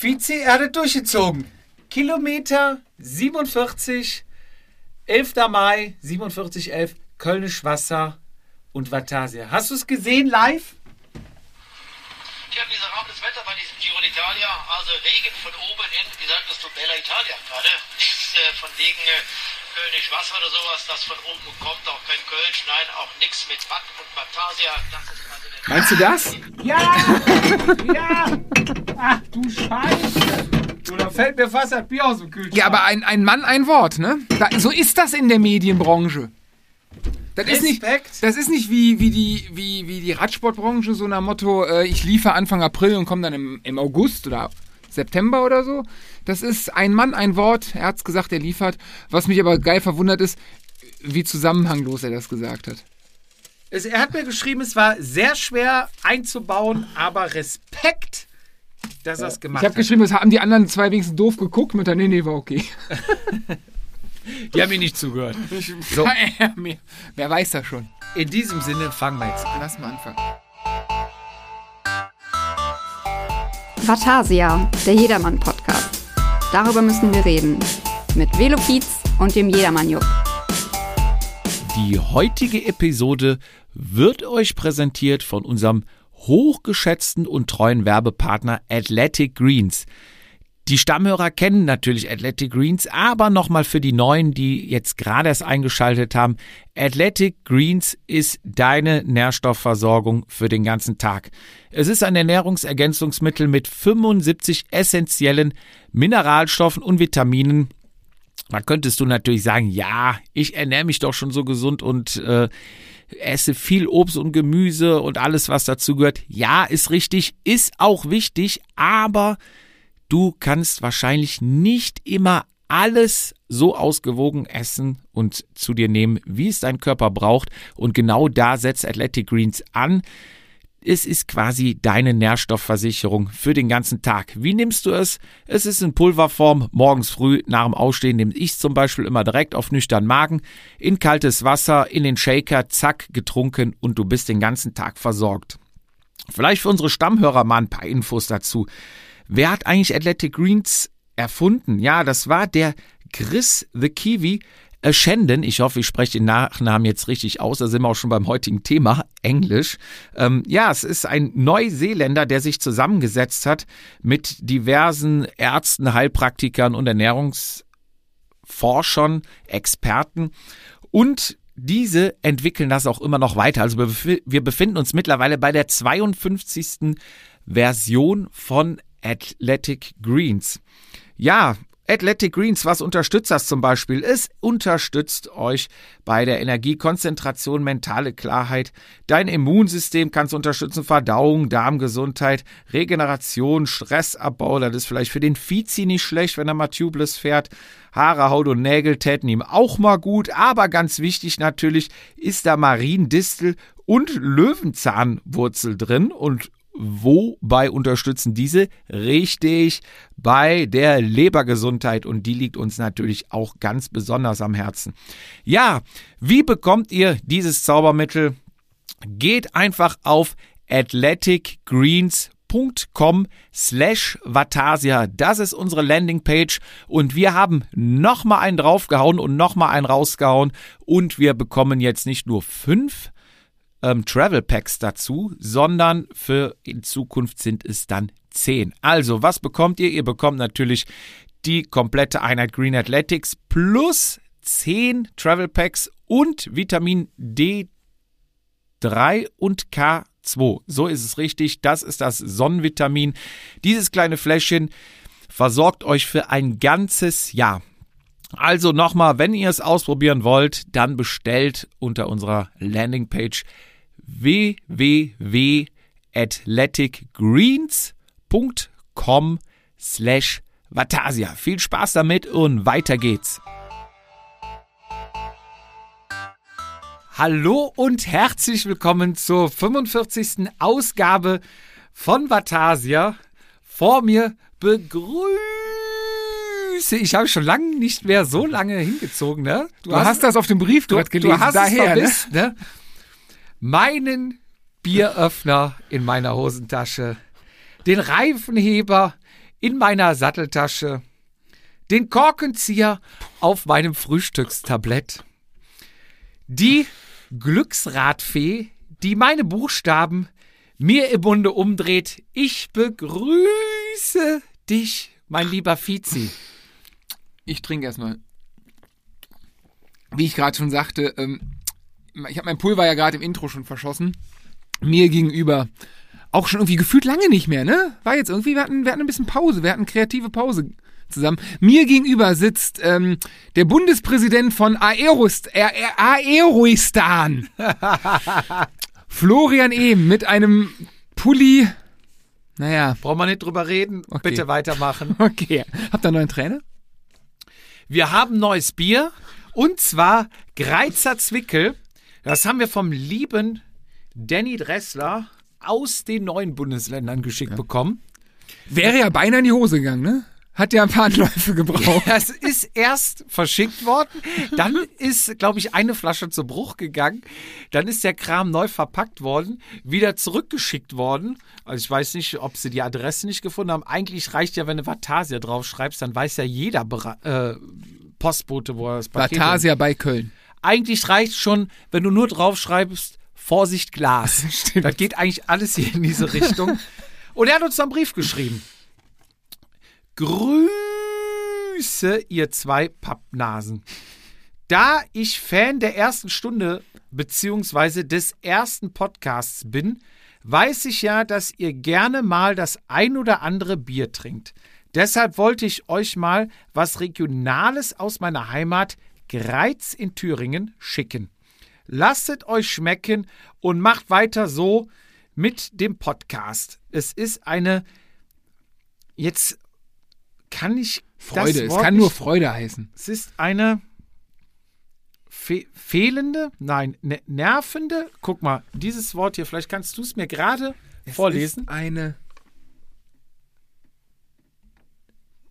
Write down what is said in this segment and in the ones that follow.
Vize, er hat es durchgezogen. Kilometer 47, 11. Mai, 4711, Kölnisch Wasser und Vatasia. Hast du es gesehen live? Ja, miserables Wetter bei diesem Giro d'Italia. Also Regen von oben hin, wie sagtest du, Bella Italia gerade. Nichts äh, von wegen äh, König Wasser oder sowas, das von oben kommt. Auch kein Kölsch, nein, auch nichts mit Watt und. Das ist also Meinst du das? Ja! ja! Ach du Scheiße! Du, da fällt mir fast das Bier aus dem Kühlschrank. Ja, aber ein, ein Mann, ein Wort, ne? Da, so ist das in der Medienbranche. Das ist nicht, Respekt. das ist nicht wie, wie, die, wie, wie die Radsportbranche, so nach Motto, äh, ich liefere Anfang April und komme dann im, im August oder September oder so. Das ist ein Mann, ein Wort. Er hat's gesagt, er liefert. Was mich aber geil verwundert ist, wie zusammenhanglos er das gesagt hat. Es, er hat mir geschrieben, es war sehr schwer einzubauen, aber Respekt, dass er es gemacht Ich habe hat. geschrieben, das haben die anderen zwei wenigstens doof geguckt mit der Nee, nee, war okay. Die haben mir nicht zugehört. So, Ja, mehr- Wer weiß das schon. in diesem Sinne fangen wir jetzt an. Lass mal anfangen. Vatasia, der Jedermann-Podcast. Darüber müssen wir reden. Mit Velopiz und dem Jedermann-Jupp. Die heutige Episode wird euch präsentiert von unserem hochgeschätzten und treuen Werbepartner Athletic Greens. Die Stammhörer kennen natürlich Athletic Greens, aber nochmal für die Neuen, die jetzt gerade erst eingeschaltet haben, Athletic Greens ist deine Nährstoffversorgung für den ganzen Tag. Es ist ein Ernährungsergänzungsmittel mit 75 essentiellen Mineralstoffen und Vitaminen, da könntest du natürlich sagen, ja, ich ernähre mich doch schon so gesund und äh, esse viel Obst und Gemüse und alles, was dazu gehört. Ja, ist richtig, ist auch wichtig, aber du kannst wahrscheinlich nicht immer alles so ausgewogen essen und zu dir nehmen, wie es dein Körper braucht. Und genau da setzt Athletic Greens an. Es ist quasi deine Nährstoffversicherung für den ganzen Tag. Wie nimmst du es? Es ist in Pulverform. Morgens früh nach dem Aufstehen nehme ich zum Beispiel immer direkt auf nüchtern Magen in kaltes Wasser, in den Shaker, zack, getrunken und du bist den ganzen Tag versorgt. Vielleicht für unsere Stammhörer mal ein paar Infos dazu. Wer hat eigentlich Athletic Greens erfunden? Ja, das war der Chris the Kiwi Ashenden. Ich hoffe, ich spreche den Nachnamen jetzt richtig aus. Da sind wir auch schon beim heutigen Thema, Englisch. Ähm, ja, es ist ein Neuseeländer, der sich zusammengesetzt hat mit diversen Ärzten, Heilpraktikern und Ernährungsforschern, Experten und diese entwickeln das auch immer noch weiter. Also wir befinden uns mittlerweile bei der 52. Version von Athletic Greens. Ja, Athletic Greens, was unterstützt das zum Beispiel? Es unterstützt euch bei der Energiekonzentration, mentale Klarheit. Dein Immunsystem kann es unterstützen, Verdauung, Darmgesundheit, Regeneration, Stressabbau. Das ist vielleicht für den Vizi nicht schlecht, wenn er mal tubeless fährt. Haare, Haut und Nägel täten ihm auch mal gut. Aber ganz wichtig natürlich ist da Mariendistel und Löwenzahnwurzel drin und Wobei unterstützen diese? Richtig bei der Lebergesundheit und die liegt uns natürlich auch ganz besonders am Herzen. Ja, wie bekommt ihr dieses Zaubermittel? Geht einfach auf athleticgreens.com slash Vatasia. Das ist unsere Landingpage und wir haben nochmal einen draufgehauen und nochmal einen rausgehauen und wir bekommen jetzt nicht nur fünf ähm, Travel Packs dazu, sondern für in Zukunft sind es dann 10. Also, was bekommt ihr? Ihr bekommt natürlich die komplette Einheit Green Athletics plus 10 Travel Packs und Vitamin D3 und K2. So ist es richtig. Das ist das Sonnenvitamin. Dieses kleine Fläschchen versorgt euch für ein ganzes Jahr. Also nochmal, wenn ihr es ausprobieren wollt, dann bestellt unter unserer Landingpage www.athleticgreens.com slash Vatasia. Viel Spaß damit und weiter geht's. Hallo und herzlich willkommen zur 45. Ausgabe von Vatasia. Vor mir begrüße ich, habe schon lange nicht mehr so lange hingezogen, ne? Du hast das auf dem Briefbrett gelesen, du hast daher, es ne? vermisst, ne? Meinen Bieröffner in meiner Hosentasche, den Reifenheber in meiner Satteltasche, den Korkenzieher auf meinem Frühstückstablett, die Glücksradfee, die meine Buchstaben mir im Munde umdreht. Ich begrüße dich, mein lieber Fizi. Ich trinke erstmal. Wie ich gerade schon sagte, ähm, ich habe mein Pulver ja gerade im Intro schon verschossen. Mir gegenüber. Auch schon irgendwie gefühlt lange nicht mehr, ne? War jetzt irgendwie, wir hatten, wir hatten ein bisschen Pause, wir hatten kreative Pause zusammen. Mir gegenüber sitzt ähm, der Bundespräsident von Aerost, Aer, Aeroistan. Florian Ehm mit einem Pulli. Naja, Brauchen wir nicht drüber reden. Okay. Bitte weitermachen. okay. Habt ihr einen neuen Trainer? Wir haben neues Bier und zwar Greizer Zwickel. Das haben wir vom lieben Danny Dressler aus den neuen Bundesländern geschickt bekommen. Wäre ja beinahe in die Hose gegangen, ne? Hat ja ein paar Anläufe gebraucht. Das ist erst verschickt worden, dann ist, glaube ich, eine Flasche zu Bruch gegangen, dann ist der Kram neu verpackt worden, wieder zurückgeschickt worden. Also ich weiß nicht, ob sie die Adresse nicht gefunden haben. Eigentlich reicht ja, wenn du Vatasia draufschreibst, dann weiß ja jeder äh, Postbote, wo er das Paket Batasia bei Köln. Eigentlich reicht schon, wenn du nur draufschreibst, Vorsicht Glas. Stimmt. Das geht eigentlich alles hier in diese Richtung. Und er hat uns einen Brief geschrieben. Grüße, ihr zwei Pappnasen. Da ich Fan der ersten Stunde beziehungsweise des ersten Podcasts bin, weiß ich ja, dass ihr gerne mal das ein oder andere Bier trinkt. Deshalb wollte ich euch mal was Regionales aus meiner Heimat Greiz in Thüringen schicken. Lasst euch schmecken und macht weiter so mit dem Podcast. Es ist eine. Jetzt kann ich. Freude. Es kann nur Freude heißen. Es ist eine. Fe fehlende, nein, ne nervende. Guck mal, dieses Wort hier, vielleicht kannst du es mir gerade vorlesen. Ist eine.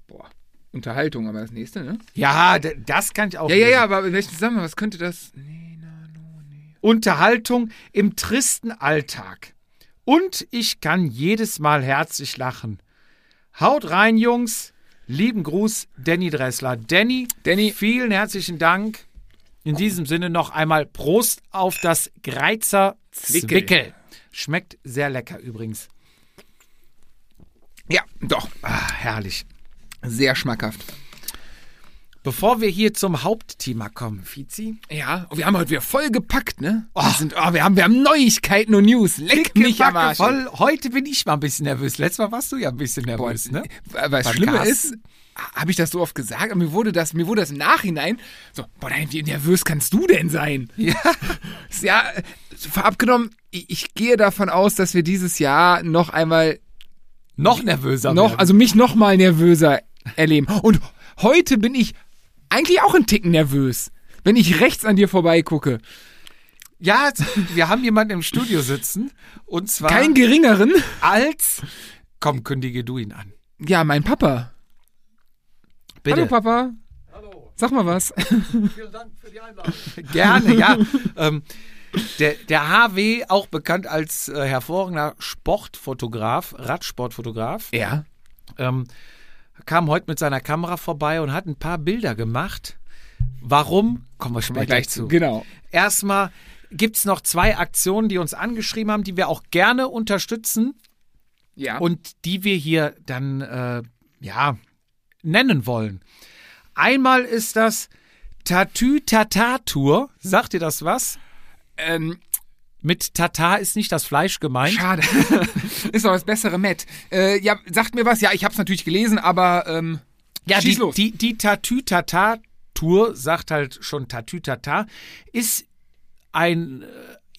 Boah. Unterhaltung, aber das nächste, ne? Ja, das kann ich auch. Ja, ja, ja, aber in welchem Zusammenhang? Was könnte das. Nee, na, no, nee. Unterhaltung im tristen Alltag. Und ich kann jedes Mal herzlich lachen. Haut rein, Jungs. Lieben Gruß, Danny Dressler. Danny, Danny. vielen herzlichen Dank. In diesem Sinne noch einmal Prost auf das Greizer Zwickel. Zwickel. Schmeckt sehr lecker übrigens. Ja, doch. Ah, herrlich. Sehr schmackhaft. Bevor wir hier zum Hauptthema kommen, Fizi. Ja, wir haben heute wieder voll gepackt, ne? wir, sind, oh, wir, haben, wir haben Neuigkeiten und News. Leck mich am Arsch. voll. Heute bin ich mal ein bisschen nervös. Letztes Mal warst du ja ein bisschen nervös, ne? Was Beim Schlimme Carsten. ist, habe ich das so oft gesagt, aber mir wurde das, mir wurde das im Nachhinein so, boah, nein, wie nervös kannst du denn sein? Ja. Ja, vorab genommen, ich, ich gehe davon aus, dass wir dieses Jahr noch einmal Noch nervöser noch, werden. also mich noch mal nervöser erleben. Und heute bin ich eigentlich auch ein Ticken nervös, wenn ich rechts an dir vorbeigucke. Ja, wir haben jemanden im Studio sitzen. Und zwar Kein geringeren. als. Komm, kündige du ihn an. Ja, mein Papa. Bitte. Hallo Papa. Sag mal was. Gerne, ja. ähm, der, der HW, auch bekannt als äh, hervorragender Sportfotograf, Radsportfotograf, Ja. ähm, kam heute mit seiner Kamera vorbei und hat ein paar Bilder gemacht. Warum? Kommen wir später Gleich zu. Genau. Erstmal gibt es noch zwei Aktionen, die uns angeschrieben haben, die wir auch gerne unterstützen. Ja. und die wir hier dann äh, ja nennen wollen. Einmal ist das Tatü Tata Tour. Sagt ihr das was? ähm, Mit Tata ist nicht das Fleisch gemeint. schade. Ist doch das bessere Matt. Äh, ja, sagt mir was. Ja, ich hab's natürlich gelesen, aber ähm, Ja, schieß die, los. die, die Tatü Tata Tour sagt halt schon Tatü Tata ist ein äh,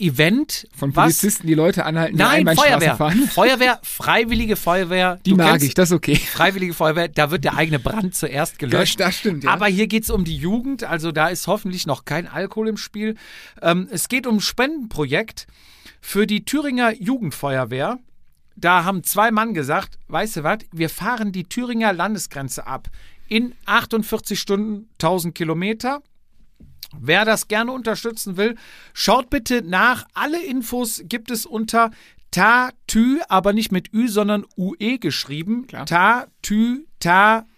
Event Von was Polizisten, die Leute anhalten, die Nein, Feuerwehr. fahren. Feuerwehr, freiwillige Feuerwehr. Die mag kennst ich, das ist okay. Freiwillige Feuerwehr, da wird der eigene Brand zuerst gelöscht. Das, das stimmt, ja. Aber hier geht es um die Jugend, also da ist hoffentlich noch kein Alkohol im Spiel. Ähm, es geht um ein Spendenprojekt für die Thüringer Jugendfeuerwehr. Da haben zwei Mann gesagt, weißt du was, wir fahren die Thüringer Landesgrenze ab. In 48 Stunden 1000 Kilometer. Wer das gerne unterstützen will, schaut bitte nach. Alle Infos gibt es unter Tatü, aber nicht mit Ü, sondern UE geschrieben. Tatü, tatur.de.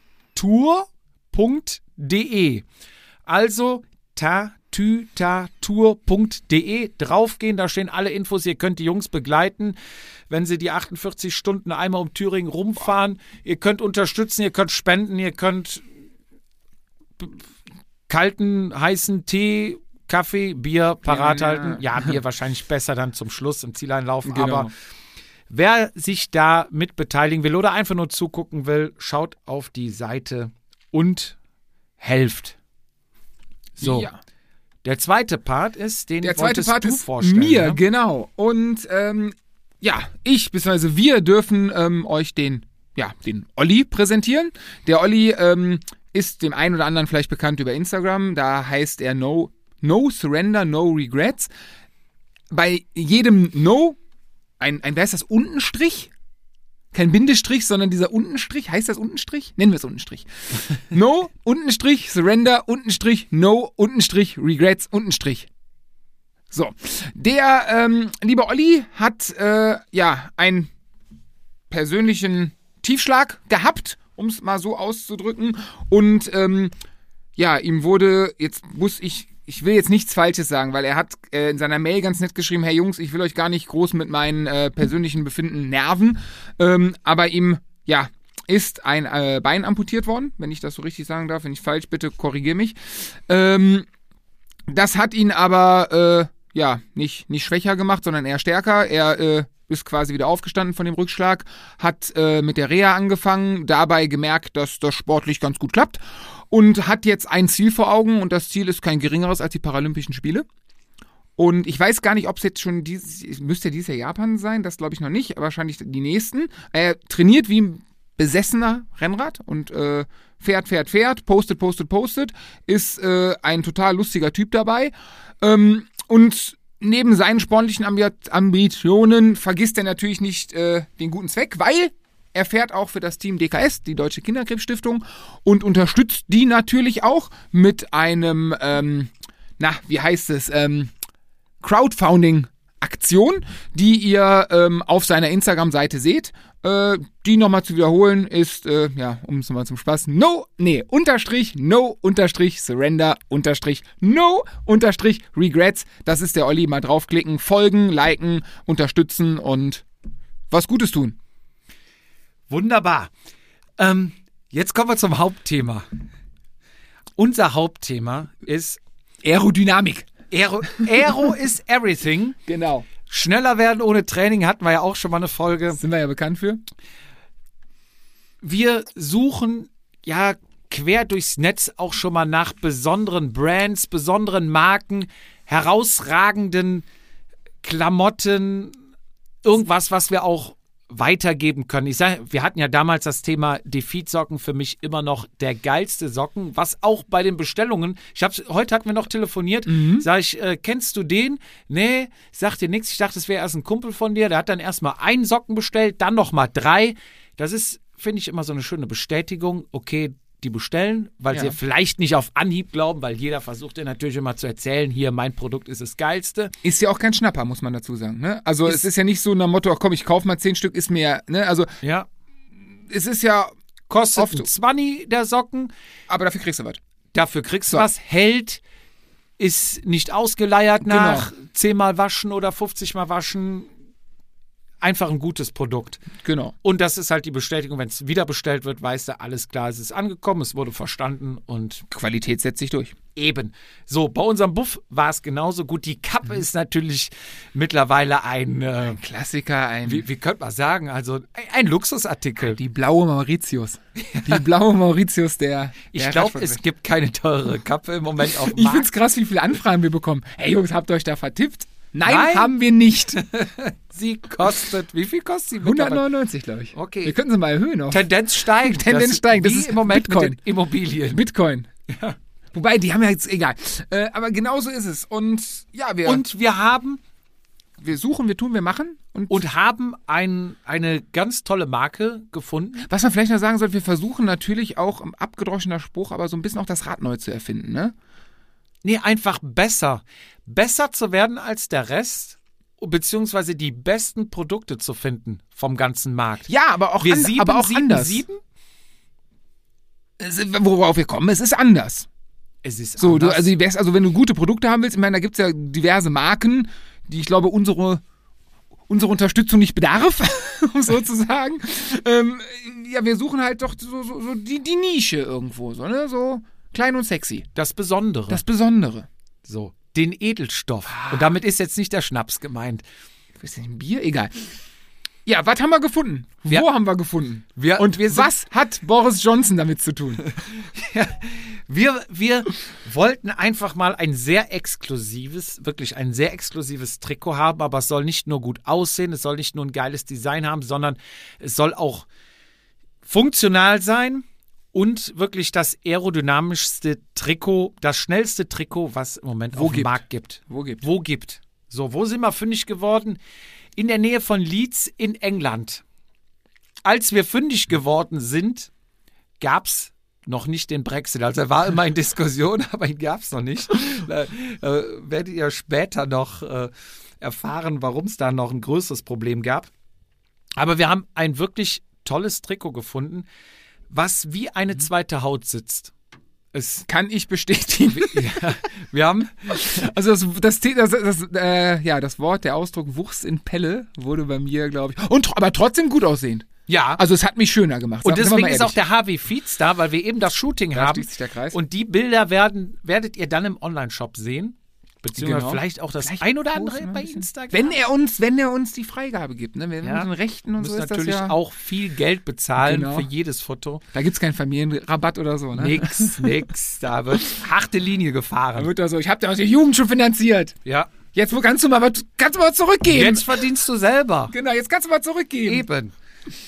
Also tatütatur.de draufgehen, da stehen alle Infos, ihr könnt die Jungs begleiten, wenn sie die 48 Stunden einmal um Thüringen rumfahren. Ihr könnt unterstützen, ihr könnt spenden, ihr könnt kalten, heißen Tee, Kaffee, Bier parat Ja. halten. Ja, Bier wahrscheinlich besser dann zum Schluss im Zieleinlauf, Genau. aber Wer sich da mit beteiligen will oder einfach nur zugucken will, schaut auf die Seite und helft. So, Ja. der zweite Part ist, den Der zweite Part du ist vorstellen. mir, ne? genau. Und ähm, ja, ich bzw. wir dürfen ähm, euch den, ja, den Olli präsentieren. Der Olli ähm, ist dem einen oder anderen vielleicht bekannt über Instagram. Da heißt er No, no Surrender, No Regrets. Bei jedem No ein, ein, wer ist das, Untenstrich? Kein Bindestrich, sondern dieser Untenstrich. Heißt das Untenstrich? Nennen wir es Untenstrich. No, Untenstrich, Surrender, Untenstrich, No, Untenstrich, Regrets, Untenstrich. So, der ähm, liebe Olli hat äh, ja einen persönlichen Tiefschlag gehabt, um es mal so auszudrücken. Und ähm, ja, ihm wurde, jetzt muss ich, ich will jetzt nichts Falsches sagen, weil er hat äh, in seiner Mail ganz nett geschrieben, Herr Jungs, ich will euch gar nicht groß mit meinen äh, persönlichen Befinden nerven, ähm, aber ihm, ja, ist ein äh, Bein amputiert worden, wenn ich das so richtig sagen darf. Wenn ich falsch, bitte korrigier mich. Ähm, das hat ihn aber äh, ja nicht, nicht schwächer gemacht, sondern eher stärker. Er äh, ist quasi wieder aufgestanden von dem Rückschlag, hat äh, mit der Reha angefangen, dabei gemerkt, dass das sportlich ganz gut klappt und hat jetzt ein Ziel vor Augen und das Ziel ist kein geringeres als die Paralympischen Spiele. Und ich weiß gar nicht, ob es jetzt schon dieses, müsste dieses Jahr Japan sein, das glaube ich noch nicht, wahrscheinlich die nächsten. Er trainiert wie ein besessener Rennrad und äh, fährt, fährt, fährt, postet, postet, postet, ist äh, ein total lustiger Typ dabei. Ähm, und neben seinen sportlichen Ambi Ambitionen vergisst er natürlich nicht äh, den guten Zweck, weil er fährt auch für das Team DKS, die Deutsche Kinderkrebsstiftung, und unterstützt die natürlich auch mit einem, ähm, na, wie heißt es, ähm, Crowdfunding-Aktion, die ihr ähm, auf seiner Instagram-Seite seht. Äh, die nochmal zu wiederholen ist, äh, ja, um es nochmal zum Spaß, no, nee, Unterstrich, no, Unterstrich, surrender, Unterstrich, no, Unterstrich, regrets. Das ist der Olli. Mal draufklicken, folgen, liken, unterstützen und was Gutes tun. Wunderbar. Ähm, jetzt kommen wir zum Hauptthema. Unser Hauptthema ist Aerodynamik. Aero, Aero is everything. Genau. Schneller werden ohne Training hatten wir ja auch schon mal eine Folge. Sind wir ja bekannt für. Wir suchen ja quer durchs Netz auch schon mal nach besonderen Brands, besonderen Marken, herausragenden Klamotten, irgendwas, was wir auch weitergeben können. Ich sage, wir hatten ja damals das Thema Defeat-Socken für mich immer noch der geilste Socken, was auch bei den Bestellungen, ich hab's, heute hatten wir noch telefoniert, sag ich, äh, kennst du den? Nee, sagt dir nichts. Ich dachte, es wäre erst ein Kumpel von dir, der hat dann erstmal einen Socken bestellt, dann nochmal drei. Das ist, finde ich, immer so eine schöne Bestätigung. Okay, die bestellen, weil Ja. sie vielleicht nicht auf Anhieb glauben, weil jeder versucht dir natürlich immer zu erzählen, hier, mein Produkt ist das geilste. Ist ja auch kein Schnapper, muss man dazu sagen. Ne? Also Ist- es ist ja nicht so nach Motto, ach komm, ich kauf mal zehn Stück, ist mir, ne? Also Ja, es ist ja, kostet Oft- ein 20 der Socken, aber dafür kriegst du was. dafür kriegst du So. was, hält, ist nicht ausgeleiert Genau. nach 10 Mal waschen oder 50 Mal waschen. Einfach ein gutes Produkt. Genau. Und das ist halt die Bestätigung, wenn es wieder bestellt wird, weißt du, alles klar, es ist angekommen, es wurde verstanden und Qualität setzt sich durch. eben. So, bei unserem Buff war es genauso gut. Die Kappe ist natürlich mittlerweile ein, äh, Klassiker, ein wie, wie könnte man sagen, also ein, ein Luxusartikel. die blaue Mauritius. Die blaue Mauritius der. Ich glaube, es gibt keine teurere Kappe im Moment auf dem Ich Markt. find's krass, wie viele Anfragen wir bekommen. Hey Jungs, habt ihr euch da vertippt? Nein, Nein. haben wir nicht. Sie kostet, wie viel kostet sie? mittlerweile? 199, glaube ich. Okay. Wir könnten sie mal erhöhen auf Tendenz steigt. Tendenz Das- steigt. Das ist im Moment Bitcoin. Immobilien. Bitcoin. Wobei, die haben ja jetzt, egal. Äh, aber genauso ist es. Und ja, wir, Und wir haben wir suchen, wir tun, wir machen. Und, und haben ein, eine ganz tolle Marke gefunden. was man vielleicht noch sagen sollte, wir versuchen natürlich auch, im abgedroschener Spruch, aber so ein bisschen auch das Rad neu zu erfinden, ne? Nee, einfach besser. Besser zu werden als der Rest beziehungsweise die besten Produkte zu finden vom ganzen Markt. Ja, aber auch, Wir an, sieben, aber auch sieben, anders. sieben? Worauf wir kommen, es ist anders. Es ist So, du, anders. also, die best- also wenn du gute Produkte haben willst, ich meine, da gibt es ja diverse Marken, die ich glaube, unsere, unsere Unterstützung nicht bedarf, um so zu sagen. Ähm, ja, wir suchen halt doch so, so, so die, die Nische irgendwo, so, ne? So klein und sexy. das Besondere. Das Besondere. so. Den Edelstoff. Und damit ist jetzt nicht der Schnaps gemeint. Ist das ein Bier? Egal. Ja, was haben wir gefunden? Wir- Wo haben wir gefunden? Wir- und wir sind- was hat Boris Johnson damit zu tun? Wir, wir wollten einfach mal ein sehr exklusives, wirklich ein sehr exklusives Trikot haben, aber es soll nicht nur gut aussehen, es soll nicht nur ein geiles Design haben, sondern es soll auch funktional sein und wirklich das aerodynamischste Trikot, das schnellste Trikot, was im Moment Wo auf dem. Markt gibt. Wo gibt? Wo gibt. So, wo sind wir fündig geworden? In der Nähe von Leeds in England. Als wir fündig geworden sind, gab es noch nicht den Brexit. Also er war immer in Diskussion, aber ihn gab es noch nicht. Da, äh, werdet ihr später noch äh, erfahren, warum es da noch ein größeres Problem gab. Aber wir haben ein wirklich tolles Trikot gefunden, was wie eine zweite Haut sitzt. Es, Kann ich bestätigen. wir haben Also das, das, das, das äh, ja, das Wort, der Ausdruck Wuchs in Pelle wurde bei mir, glaube ich, und aber trotzdem gut aussehend. ja Also es hat mich schöner gemacht. Und deswegen ist auch der HW Feeds da, weil wir eben das Shooting Da haben. Und die Bilder werden, werdet ihr dann im Online-Shop sehen. Beziehungsweise Genau. vielleicht auch das Vielleicht ein oder andere ein bei. Instagram. wenn er uns, wenn er uns die Freigabe gibt, ne, wenn wir Ja. mit den Rechten und muss so ist natürlich das ja, auch viel Geld bezahlen Genau. für jedes Foto. da gibt's keinen Familienrabatt oder so, ne? Nix, nix. Da wird harte Linie Da gefahren. wird da so, ich habe dir aus der Jugend schon finanziert. Ja. Jetzt wo kannst du mal kannst du mal zurückgeben. Jetzt verdienst du selber. Genau, jetzt kannst du mal zurückgeben. Eben.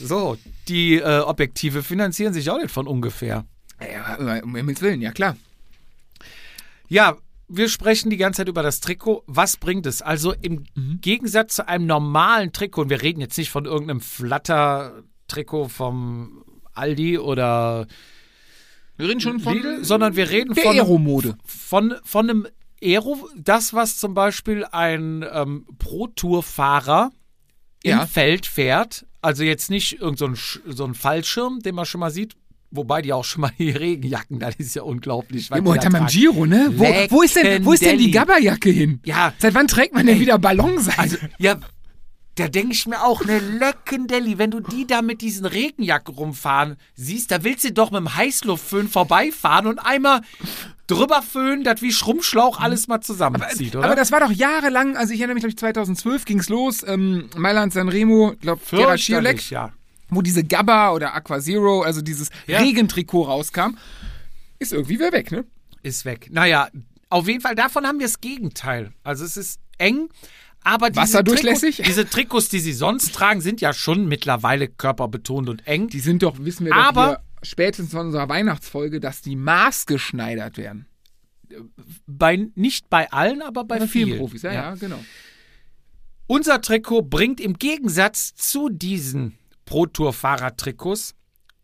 So, die äh, Objektive finanzieren sich auch nicht von ungefähr. Ja, um Himmels Willen, ja klar. Ja, wir sprechen die ganze Zeit über das Trikot. Was bringt es? Also im Mhm. Gegensatz zu einem normalen Trikot, und wir reden jetzt nicht von irgendeinem Flatter-Trikot vom Aldi oder Wir reden schon von Lidl, sondern wir reden der von, Aero-Mode. von, von einem Aero, das, was zum Beispiel ein ähm, Pro-Tour-Fahrer Ja. im Feld fährt. Also jetzt nicht irgend so ein, so ein Fallschirm, den man schon mal sieht. Wobei die auch schon mal die Regenjacken, das ist ja unglaublich. Ja, die Moment, da beim. Giro, ne? Wo, wo, ist denn, wo ist denn die. Gabberjacke hin? Ja. Seit wann trägt man denn wieder Ballonseide? Also, ja, da denke ich mir auch, ne Leckendelli, wenn du die da mit diesen Regenjacken rumfahren siehst, da willst du doch mit dem Heißluftföhn vorbeifahren und einmal drüber föhnen, das wie Schrumpfschlauch alles mal zusammenzieht, oder? Aber das war doch jahrelang, also ich erinnere mich, glaube ich, 2012 ging's los, ähm, Mailand Sanremo, glaube Gerard Schiolek, ja. Wo diese Gabba oder Aqua Zero, also dieses Ja. Regentrikot rauskam, ist irgendwie wieder weg, ne? Ist weg. Naja, auf jeden Fall, davon haben wir das Gegenteil. Also es ist eng, aber diese Wasserdurchlässig? Trikots, diese Trikots, die sie sonst tragen, sind ja schon mittlerweile körperbetont und eng. Die sind doch, wissen wir doch Aber- hier, spätestens von unserer Weihnachtsfolge, dass die maßgeschneidert werden. Bei, nicht bei allen, aber bei Bei vielen. vielen Profis, ja, ja, genau. Unser Trikot bringt im Gegensatz zu diesen Pro-Tour-Fahrer-Trikots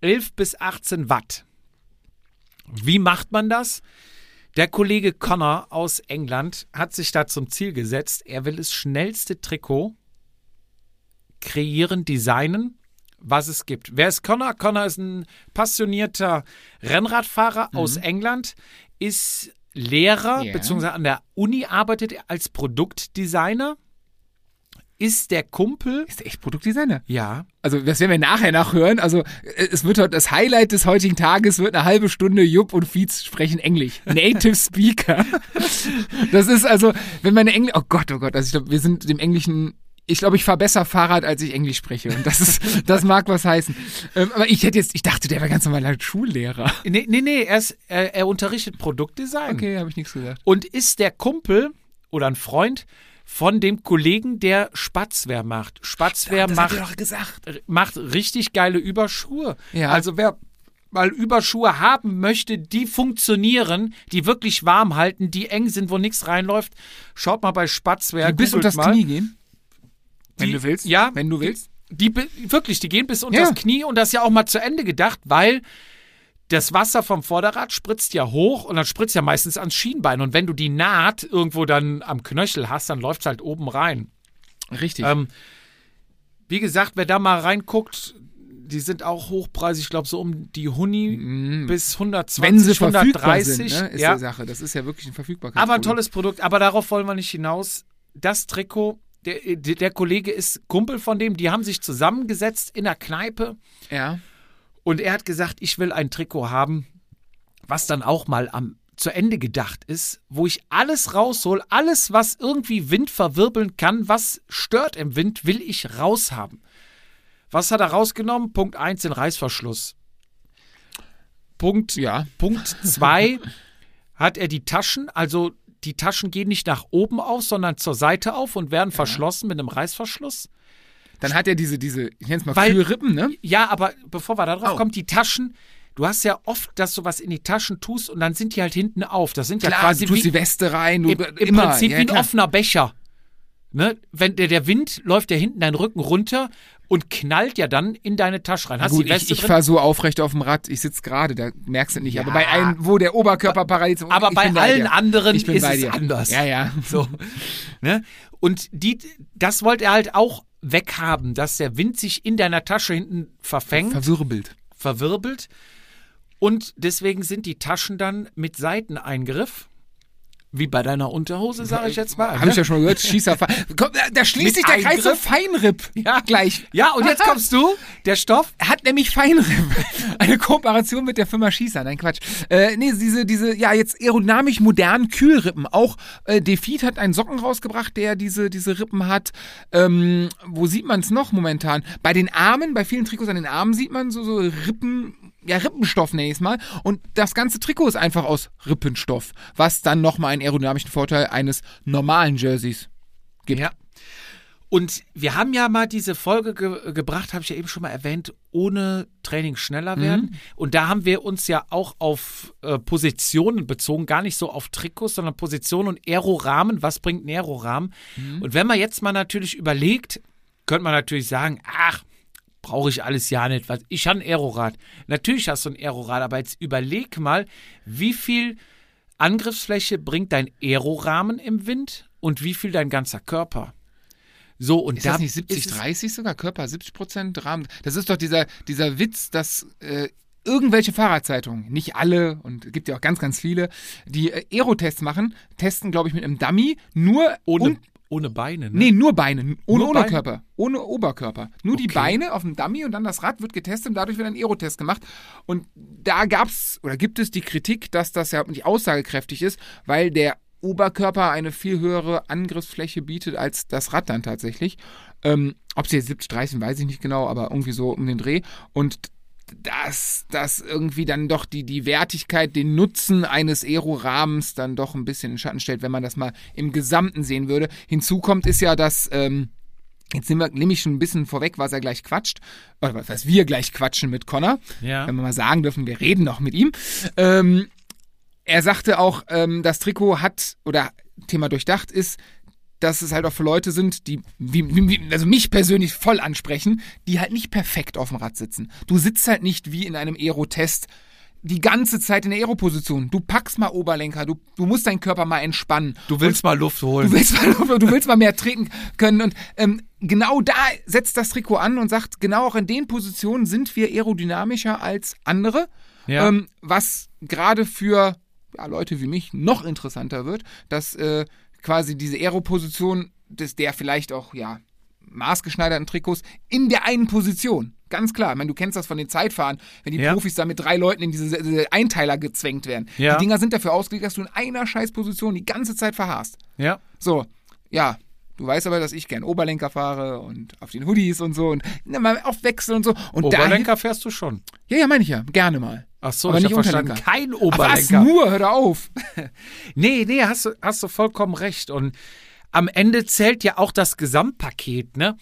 11 bis 18 Watt. Wie macht man das? Der Kollege Connor aus England hat sich da zum Ziel gesetzt, er will das schnellste Trikot kreieren, designen, was es gibt. Wer ist Connor? Connor ist ein passionierter Rennradfahrer aus England, ist Lehrer, Ja. beziehungsweise an der Uni arbeitet er als Produktdesigner, ist der Kumpel, Ist der echt Produktdesigner? ja, Also, das werden wir nachher nachhören. Also, es wird heute, das Highlight des heutigen Tages wird eine halbe Stunde Jupp und Fietz sprechen Englisch. Native Speaker. Das ist also, wenn meine Englisch, oh Gott, oh Gott, also ich glaube, wir sind dem Englischen, ich glaube, ich fahre besser Fahrrad, als ich Englisch spreche. Und das ist, das mag was heißen. Ähm, aber ich hätte jetzt, ich dachte, der wäre ganz normaler Schullehrer. nee, nee, nee er, ist, er, er unterrichtet Produktdesign. Okay, habe ich nichts gesagt. und ist der Kumpel oder ein Freund von dem Kollegen, der Spatzwehr macht. Spatzwehr Das macht, doch gesagt. macht richtig geile Überschuhe. Ja. Also wer mal Überschuhe haben möchte, die funktionieren, die wirklich warm halten, die eng sind, wo nichts reinläuft, schaut mal bei Spatzwehr. Die bis unters mal. Knie gehen. Wenn Die- du willst. Ja. Wenn du willst. Die bi- wirklich, die gehen bis unter Ja. das Knie und das ist ja auch mal zu Ende gedacht, weil das Wasser vom Vorderrad spritzt ja hoch und dann spritzt ja meistens ans Schienbein. Und wenn du die Naht irgendwo dann am Knöchel hast, dann läuft es halt oben rein. Richtig. Ähm, wie gesagt, wer da mal reinguckt, die sind auch hochpreisig, ich glaube so um die Huni bis 120, Mhm. Wenn sie verfügbar 130. sind, ne, ist ja. die Sache. Das ist ja wirklich ein Verfügbarkeit. Aber ein tolles Produkt, aber darauf wollen wir nicht hinaus. Das Trikot, der der Kollege ist Kumpel von dem, die haben sich zusammengesetzt in der Kneipe Ja. Und er hat gesagt, ich will ein Trikot haben, was dann auch mal am zu Ende gedacht ist, wo ich alles raushol, alles, was irgendwie Wind verwirbeln kann, was stört im Wind, will ich raushaben. Was hat er rausgenommen? Punkt 1, den Reißverschluss. Punkt Ja. Punkt 2 hat er die Taschen, also die Taschen gehen nicht nach oben auf, sondern zur Seite auf und werden verschlossen mit einem Reißverschluss. Dann hat er diese, diese, ich nenne es mal Weil- Kühlrippen, ne? Ja, aber bevor wir da drauf Oh. kommen, die Taschen, du hast ja oft, dass du was in die Taschen tust und dann sind die halt hinten auf. Das sind ja Klar, quasi du tust wie, die Weste rein, du im, im immer. Prinzip ja, wie ein klar. offener Becher. Ne? Wenn der, der Wind läuft ja hinten deinen Rücken runter und knallt ja dann in deine Tasche rein. Hast Gut, die Weste ich, ich fahre so aufrecht auf dem Rad, ich sitze gerade, da merkst du nicht. Aber Ja. bei einem, wo der Oberkörper parallel zum Aber ich bei bei allen dir. anderen ich bin ist bei es dir. anders. Ja, ja. So. ne? Und die, das wollte er halt auch weghaben, dass der Wind sich in deiner Tasche hinten verfängt, Verwirbelt. verwirbelt. Und deswegen sind die Taschen dann mit Seiteneingriff. Wie bei deiner Unterhose, sage ich jetzt mal. Habe ne? ich ja schon gehört, Schießer. Komm, da- schließt Mit sich der Kreis zum Eingriff? Feinripp. Ja. gleich. Ja, und jetzt kommst du, der Stoff. Hat nämlich Feinripp. Eine Kooperation mit der Firma Schießer. Nein, Quatsch. Äh, nee, diese, diese, ja, jetzt aerodynamisch modernen Kühlrippen. Auch äh, Defeat hat einen Socken rausgebracht, der diese, diese Rippen hat. Ähm, wo sieht man es noch momentan? Bei den Armen, bei vielen Trikots an den Armen sieht man so, so Rippen, ja, Rippenstoff nenne ich es mal. Und das ganze Trikot ist einfach aus Rippenstoff, was dann nochmal einen aerodynamischen Vorteil eines normalen Jerseys gibt. Ja. Und wir haben ja mal diese Folge ge gebracht, habe ich ja eben schon mal erwähnt, ohne Training schneller werden. Und da haben wir uns ja auch auf äh, Positionen bezogen, gar nicht so auf Trikots, sondern Positionen und Aerorahmen. Was bringt ein Aerorahmen? Und wenn man jetzt mal natürlich überlegt, könnte man natürlich sagen, ach, brauche ich alles ja nicht. Was, ich habe ein Aerorad. Natürlich hast du ein Aerorad, aber jetzt überleg mal, wie viel Angriffsfläche bringt dein Aerorahmen im Wind und wie viel dein ganzer Körper. So, und Ist da das nicht 70, ist es- 30 sogar? Körper 70 Prozent, Rahmen. Das ist doch dieser, dieser Witz, dass äh, irgendwelche Fahrradzeitungen, nicht alle und es gibt ja auch ganz, ganz viele, die äh, Aerotests machen, testen, glaube ich, mit einem Dummy nur ohne, und, ohne Beine. Ne? Nee, nur Beine, ohne Nur Beine? Oberkörper. Ohne Oberkörper. Nur die Okay. Beine auf dem Dummy und dann das Rad wird getestet und dadurch wird ein Aerotest gemacht. Und da gab's oder gibt es die Kritik, dass das ja nicht aussagekräftig ist, weil der Oberkörper eine viel höhere Angriffsfläche bietet als das Rad dann tatsächlich. Ähm, ob sie jetzt 70, 30 sind, weiß ich nicht genau, aber irgendwie so um den Dreh. Und dass das irgendwie dann doch die, die Wertigkeit, den Nutzen eines Aero-Rahmens dann doch ein bisschen in Schatten stellt, wenn man das mal im Gesamten sehen würde. Hinzu kommt ist ja, dass, ähm, jetzt nehme ich schon ein bisschen vorweg, was er gleich quatscht, oder was heißt wir gleich quatschen mit Connor, Ja. wenn wir mal sagen dürfen, wir reden noch mit ihm. Ähm, er sagte auch, ähm, das Trikot hat, oder Thema durchdacht ist, dass es halt auch für Leute sind, die, wie, wie, wie- also mich persönlich voll ansprechen, die halt nicht perfekt auf dem Rad sitzen. Du sitzt halt nicht wie in einem Aero-Test die ganze Zeit in der Aero-Position. Du packst mal Oberlenker, du, du musst deinen Körper mal entspannen. Du willst mal Luft holen. Du willst mal, du willst mal mehr treten können. Und ähm, genau da setzt das Trikot an und sagt, genau auch in den Positionen sind wir aerodynamischer als andere. Ja. Ähm, was gerade für ja, Leute wie mich noch interessanter wird, dass äh, quasi diese Aero-Position des der vielleicht auch, ja, maßgeschneiderten Trikots in der einen Position. Ganz klar. Ich meine, du kennst das von den Zeitfahren, wenn die Ja. Profis da mit drei Leuten in diese, diese Einteiler gezwängt werden. Ja. Die Dinger sind dafür ausgelegt, dass du in einer Scheißposition die ganze Zeit verharrst. ja. So, ja. Du weißt aber, dass ich gern Oberlenker fahre und auf den Hoodies und so und na, mal auf Wechsel und so. Und Oberlenker fährst du schon. Ja, ja, meine ich ja. Gerne mal. Ach so, Aber ich nicht habe verstanden, kein Ach, was Oberlenker. nur? Hör auf. Nee, nee, hast du, hast du vollkommen recht. Und am Ende zählt ja auch das Gesamtpaket, ne?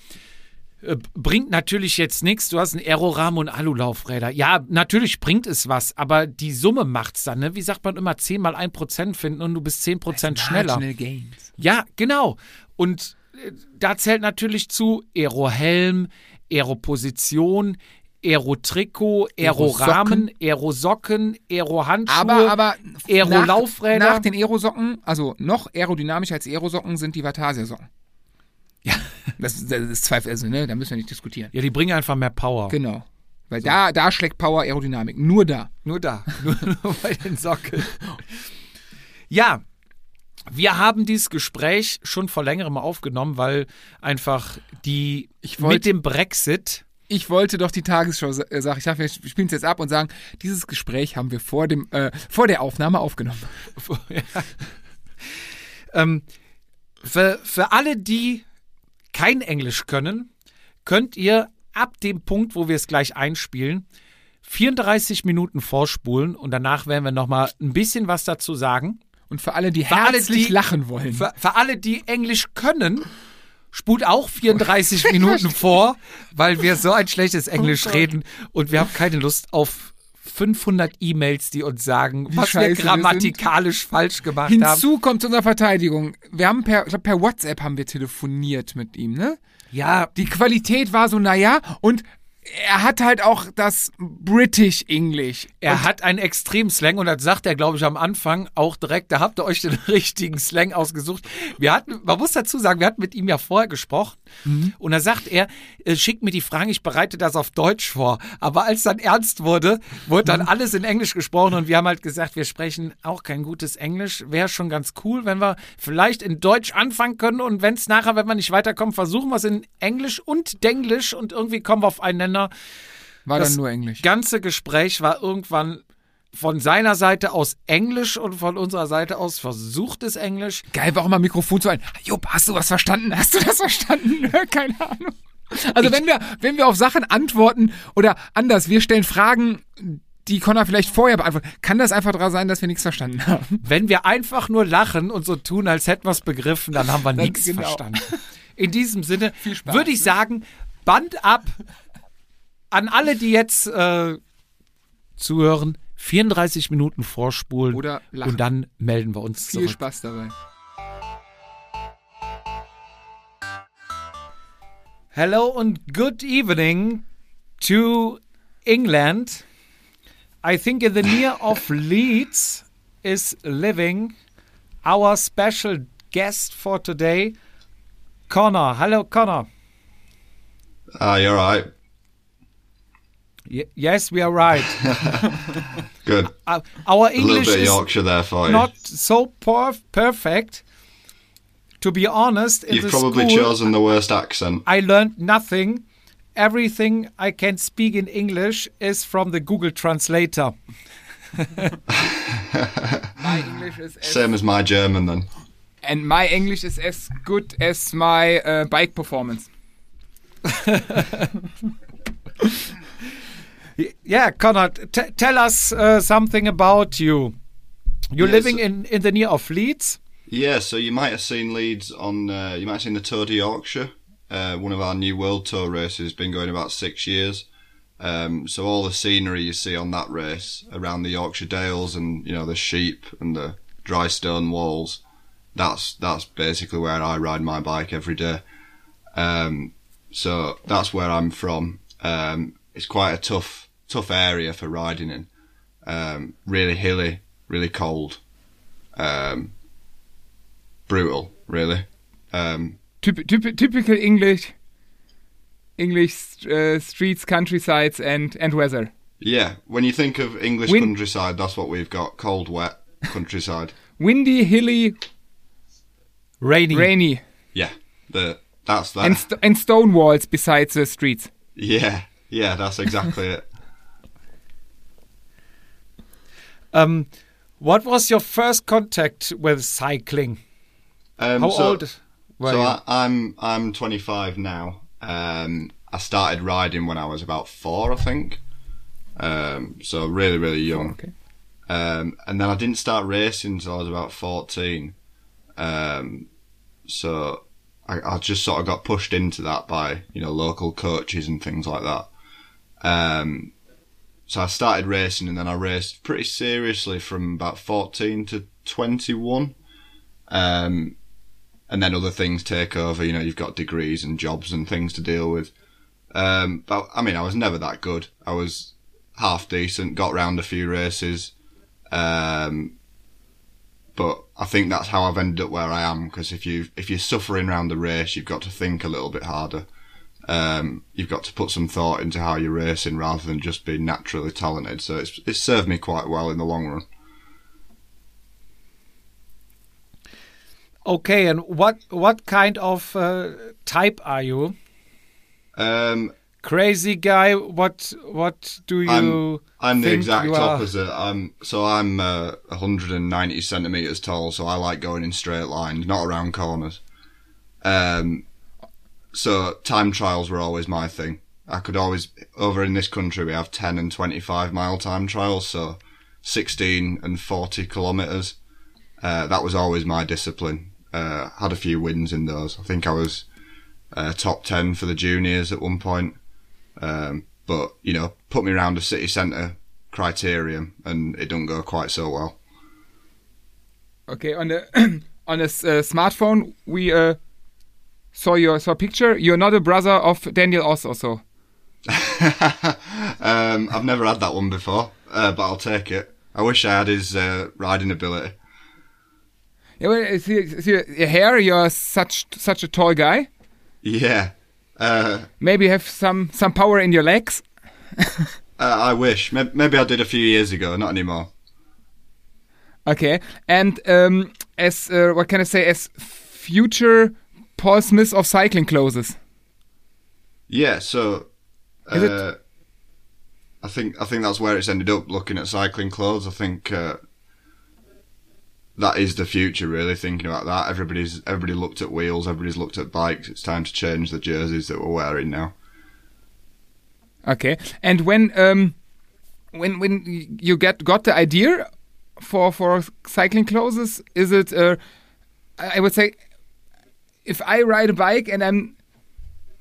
Äh, Bringt natürlich jetzt nichts. Du hast einen Aerorahmen und Alulaufräder. Ja, natürlich bringt es was, aber die Summe macht's dann, ne? Wie sagt man immer, 10 mal 1 Prozent finden und du bist 10 Prozent schneller. Marginal Gains. Ja, genau. Und äh, da zählt natürlich zu Aerohelm, Aeroposition, Aerotrikot, Aerorahmen, Aerosocken, Aerohandschuhe. Aber, aber Aero-Laufräder. Nach, nach den Aerosocken, also noch aerodynamischer als Aerosocken sind die Vatasia-Socken. Das, das ist Zweifel, also, ne, da müssen wir nicht diskutieren. Ja, die bringen einfach mehr Power. Genau. Weil da, da schlägt Power Aerodynamik. Nur da. Nur da. Nur, nur bei den Sockeln. Ja, wir haben dieses Gespräch schon vor längerem aufgenommen, weil einfach die Ich wollt- mit dem Brexit Ich wollte doch die Tagesschau sa- äh, sagen. Ich dachte, wir spielen es jetzt ab und sagen, dieses Gespräch haben wir vor, dem, äh, vor der Aufnahme aufgenommen. Ja. ähm, für, für alle, die kein Englisch können, könnt ihr ab dem Punkt, wo wir es gleich einspielen, 34 Minuten vorspulen und danach werden wir nochmal ein bisschen was dazu sagen. Und für alle, die Für alle, herzlich die- lachen wollen. Für, für alle, die Englisch können, spult auch 34 Minuten vor, weil wir so ein schlechtes Englisch reden und wir haben keine Lust auf 500 E-Mails, die uns sagen, Wie was wir scheiße wir grammatikalisch falsch gemacht haben. Hinzu kommt zu unserer Verteidigung. Wir haben per, ich glaub, per WhatsApp haben wir telefoniert mit ihm, ne? Ja, Die Qualität war so, naja, und er hat halt auch das British English. Er hat einen extremen Slang und das sagt er, glaube ich, am Anfang auch direkt, da habt ihr euch den richtigen Slang ausgesucht. Wir hatten, man muss dazu sagen, wir hatten mit ihm ja vorher gesprochen und da sagt er, äh, schickt mir die Fragen, ich bereite das auf Deutsch vor. Aber als dann ernst wurde, wurde dann alles in Englisch gesprochen und wir haben halt gesagt, wir sprechen auch kein gutes Englisch. Wäre schon ganz cool, wenn wir vielleicht in Deutsch anfangen können und wenn es nachher, wenn wir nicht weiterkommen, versuchen wir es in Englisch und Denglisch und irgendwie kommen wir auf einen Nenner. War Das dann nur Englisch. ganze Gespräch war irgendwann von seiner Seite aus Englisch und von unserer Seite aus versuchtes Englisch. Geil, war auch mal Mikrofon zu ein. Jupp, hast du was verstanden? Hast du das verstanden? Keine Ahnung. Also wenn wir, wenn wir auf Sachen antworten oder anders, wir stellen Fragen, die Connor vielleicht vorher beantwortet, kann das einfach daran sein, dass wir nichts verstanden haben. Wenn wir einfach nur lachen und so tun, als hätten wir es begriffen, dann haben wir nichts genau. verstanden. In diesem Sinne würde ich ne? sagen, Band ab an alle, die jetzt äh, zuhören, 34 Minuten vorspulen Oder lachen. und dann melden wir uns Viel zurück. Spaß dabei. Hello and good evening to England. I think in the near of Leeds is living our special guest for today, Connor. Hello, Connor. Ah, you're right. Y- yes, we are right. Good. Uh, our A little English bit of is Yorkshire there for you. not so perf- perfect. To be honest, in You've the probably school, chosen the worst accent. I learned nothing. Everything I can speak in English is from the Google Translator. My English is as, Same as my German then. and my English is as good as my uh, bike performance. Yeah, Connor, t- tell us uh, something about you. You're Yes. living in, in the near of Leeds. Yeah, so you might have seen Leeds on. Uh, you might have seen the Tour de Yorkshire. Uh, one of our new World Tour races has been going about six years. Um, so all the scenery you see on that race around the Yorkshire Dales and you know the sheep and the dry stone walls, that's that's basically where I ride my bike every day. Um, so that's where I'm from. Um, it's quite a tough tough area for riding in. Um, really hilly, really cold. Um, brutal, really. Um, Typ typ typical English, English uh, streets, countrysides, and and weather. yeah, when you think of English Win- countryside, that's what we've got: cold, wet countryside. Windy, hilly, Rainy. rainy, yeah, the that's that. and st and stone walls besides the streets. yeah, yeah, that's exactly it. Um, what was your first contact with cycling? Um, How so, old were so you? I, I'm I'm 25 now. Um, I started riding when I was about four, I think. Um, so really, really young. Okay. Um, and then I didn't start racing until I was about 14. Um, so I, I just sort of got pushed into that by, you know, local coaches and things like that. Um, so I started racing and then I raced pretty seriously from about 14 to 21. Um, and then other things take over, you know, you've got degrees and jobs and things to deal with. Um, but I mean, I was never that good. I was half decent, got round a few races. Um, but I think that's how I've ended up where I am. Because if you if you're suffering around the race, you've got to think a little bit harder. Um, you've got to put some thought into how you're racing rather than just being naturally talented. So it's it's served me quite well in the long run. Okay, and what what kind of uh, type are you? Um, Crazy guy. What what do you? I'm I'm the exact you are? opposite. I'm so I'm uh, 190 centimeters tall, so I like going in straight lines, not around corners. Um, so time trials were always my thing. I could always over in this country we have 10 and 25 mile time trials, so 16 and 40 kilometers. Uh, that was always my discipline. Uh, had a few wins in those. I think I was uh, top 10 for the juniors at one point. Um, but you know, put me around a city centre criterium, and it don't go quite so well. Okay, on the on this uh, smartphone, we uh, saw your saw picture. You're not a brother of Daniel Oss, also. um, I've never had that one before, uh, but I'll take it. I wish I had his uh, riding ability. Yeah, well, is he, your hair. You're such such a tall guy. Yeah. Uh, Maybe you have some some power in your legs. uh, I wish. Maybe, maybe I did a few years ago, not anymore. Okay, and um, as uh, what can I say? As future Paul Smith of cycling closes. Yeah. So. Is it- Uh, I think I think that's where it's ended up. Looking at cycling clothes, I think uh, that is the future. Really thinking about that. Everybody's everybody looked at wheels. Everybody's looked at bikes. It's time to change the jerseys that we're wearing now. Okay, and when um, when when you get got the idea for for cycling clothes, is it? Uh, I would say, if I ride a bike and I'm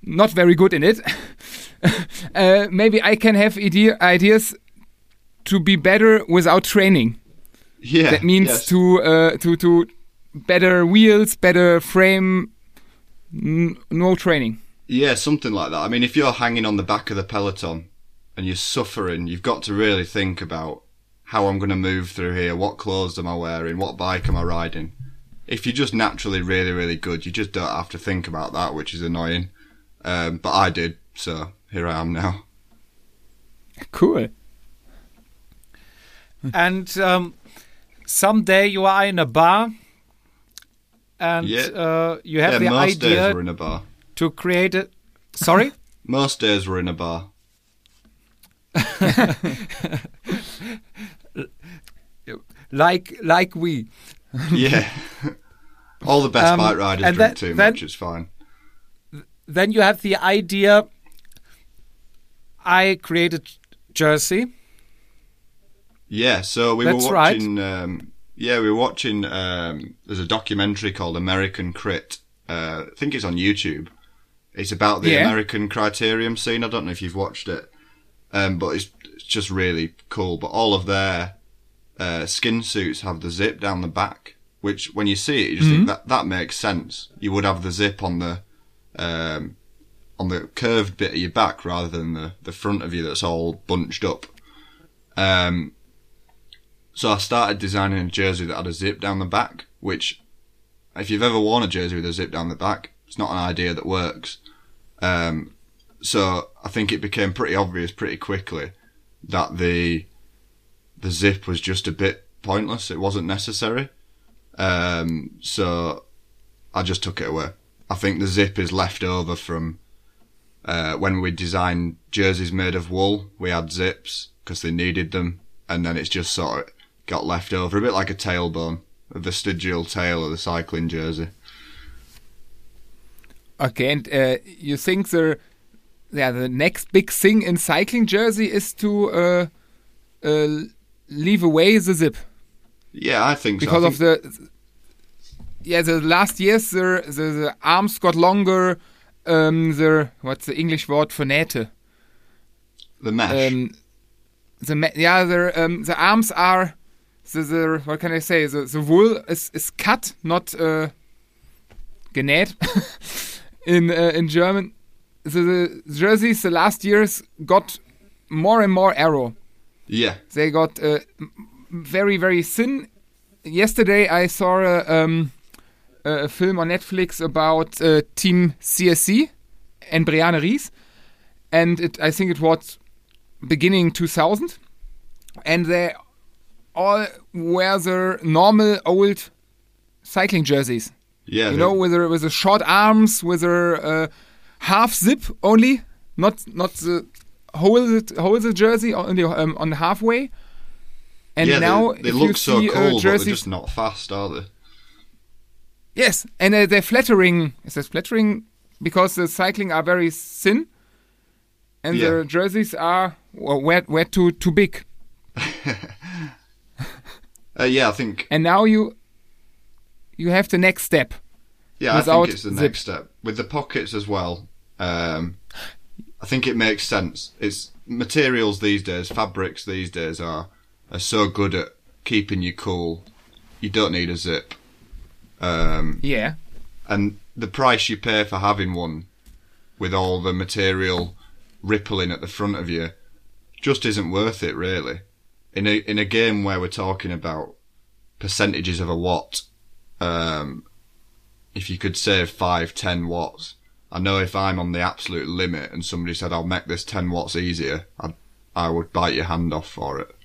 not very good in it, uh, maybe I can have idea, ideas to be better without training. Yeah. that means yes. to uh, to to better wheels, better frame, n- no training. Yeah, something like that. I mean, if you're hanging on the back of the peloton and you're suffering, you've got to really think about how I'm going to move through here. What clothes am I wearing? What bike am I riding? If you're just naturally really, really good, you just don't have to think about that, which is annoying. Um, but I did, so here I am now. Cool. And um, someday you are in a bar, and Yeah. uh, you have yeah, the most days idea we're in a bar. to create a. Sorry. Most days we're in a bar. like like we. Yeah. All the best Um, bike riders drink that- too then- much. It's fine. Then you have the idea. I created jersey. Yeah, so we That's were right. watching. Um, yeah, we were watching. Um, there's a documentary called American Crit. Uh, I think it's on YouTube. It's about the Yeah. American criterium scene. I don't know if you've watched it, um, but it's, it's just really cool. But all of their uh, skin suits have the zip down the back, which when you see it, you just think that that makes sense. You would have the zip on the um, on the curved bit of your back rather than the, the front of you that's all bunched up. Um, so I started designing a jersey that had a zip down the back, which, if you've ever worn a jersey with a zip down the back, it's not an idea that works. Um, so I think it became pretty obvious pretty quickly that the the zip was just a bit pointless. It wasn't necessary. Um, so I just took it away. I think the zip is left over from uh, when we designed jerseys made of wool. We had zips because they needed them, and then it's just sort of got left over, a bit like a tailbone, a vestigial tail of the cycling jersey. Okay, and uh, you think the yeah the next big thing in cycling jersey is to uh, uh, leave away the zip Yeah, I think because so. I of the yeah the last years the the, the arms got longer. Um, the what's the English word for Nähte? the mesh. Um, the yeah the um, the arms are the, the what can I say the the wool is is cut not uh, genäht in uh, in German. The, the jerseys the last years got more and more arrow. Yeah, They got uh, very very thin. Yesterday I saw a, um, a film on Netflix about uh, Team CSC and Brianne Ries, and it, I think it was beginning 2000, and they all wear their normal old cycling jerseys. Yeah, you know, with the, with the short arms, with the uh, half zip only, not not the whole whole the jersey only um, on the halfway. And yeah, now they, they look so cool, uh, but they're just not fast, are they? yes, and uh, they're flattering. Is that flattering? Because the cycling are very thin, and Yeah. the jerseys are well, wear, wear too too big. Uh, yeah, I think And now you you have the next step. yeah, I think it's the zip. next step with the pockets as well. Um, I think it makes sense. It's materials these days, fabrics these days are are so good at keeping you cool. You don't need a zip, um, Yeah. and the price you pay for having one with all the material rippling at the front of you just isn't worth it really. In a in a game where we're talking about percentages of a watt, um, if you could save five, ten watts, I know if I'm on the absolute limit and somebody said I'll make this ten watts easier, I'd, I would bite your hand off for it.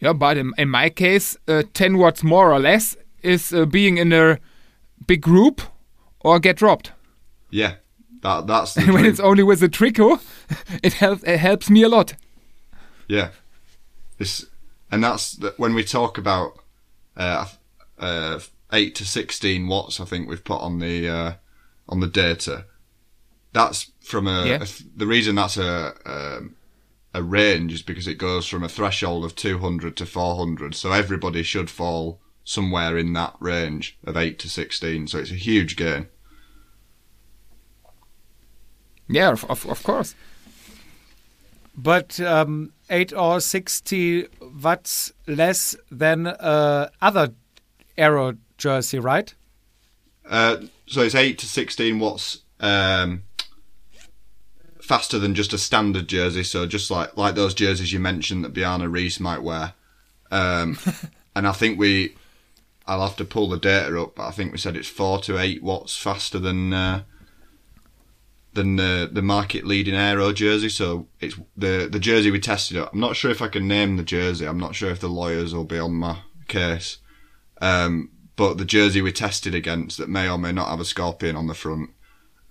Yeah, but in, in my case, uh, 10 watts more or less is uh, being in a big group or get dropped. Yeah, that that's And when it's only with a tricot, it helps it helps me a lot. Yeah, this and that's the, when we talk about uh, uh, eight to sixteen watts. I think we've put on the uh, on the data. That's from a, Yeah. a th- the reason that's a um, a range is because it goes from a threshold of two hundred to four hundred. So everybody should fall somewhere in that range of eight to sixteen. So it's a huge gain. Yeah, of, of, of course. But um, 8 or 60 watts less than uh, other aero jersey, right? Uh, so it's eight to sixteen watts um, faster than just a standard jersey. So just like like those jerseys you mentioned that Biana Reese might wear. Um, and I think we, I'll have to pull the data up, but I think we said it's four to eight watts faster than uh, than the the market leading aero jersey. So it's the the jersey we tested. It. I'm not sure if I can name the jersey. I'm not sure if the lawyers will be on my case. Um, but the jersey we tested against that may or may not have a scorpion on the front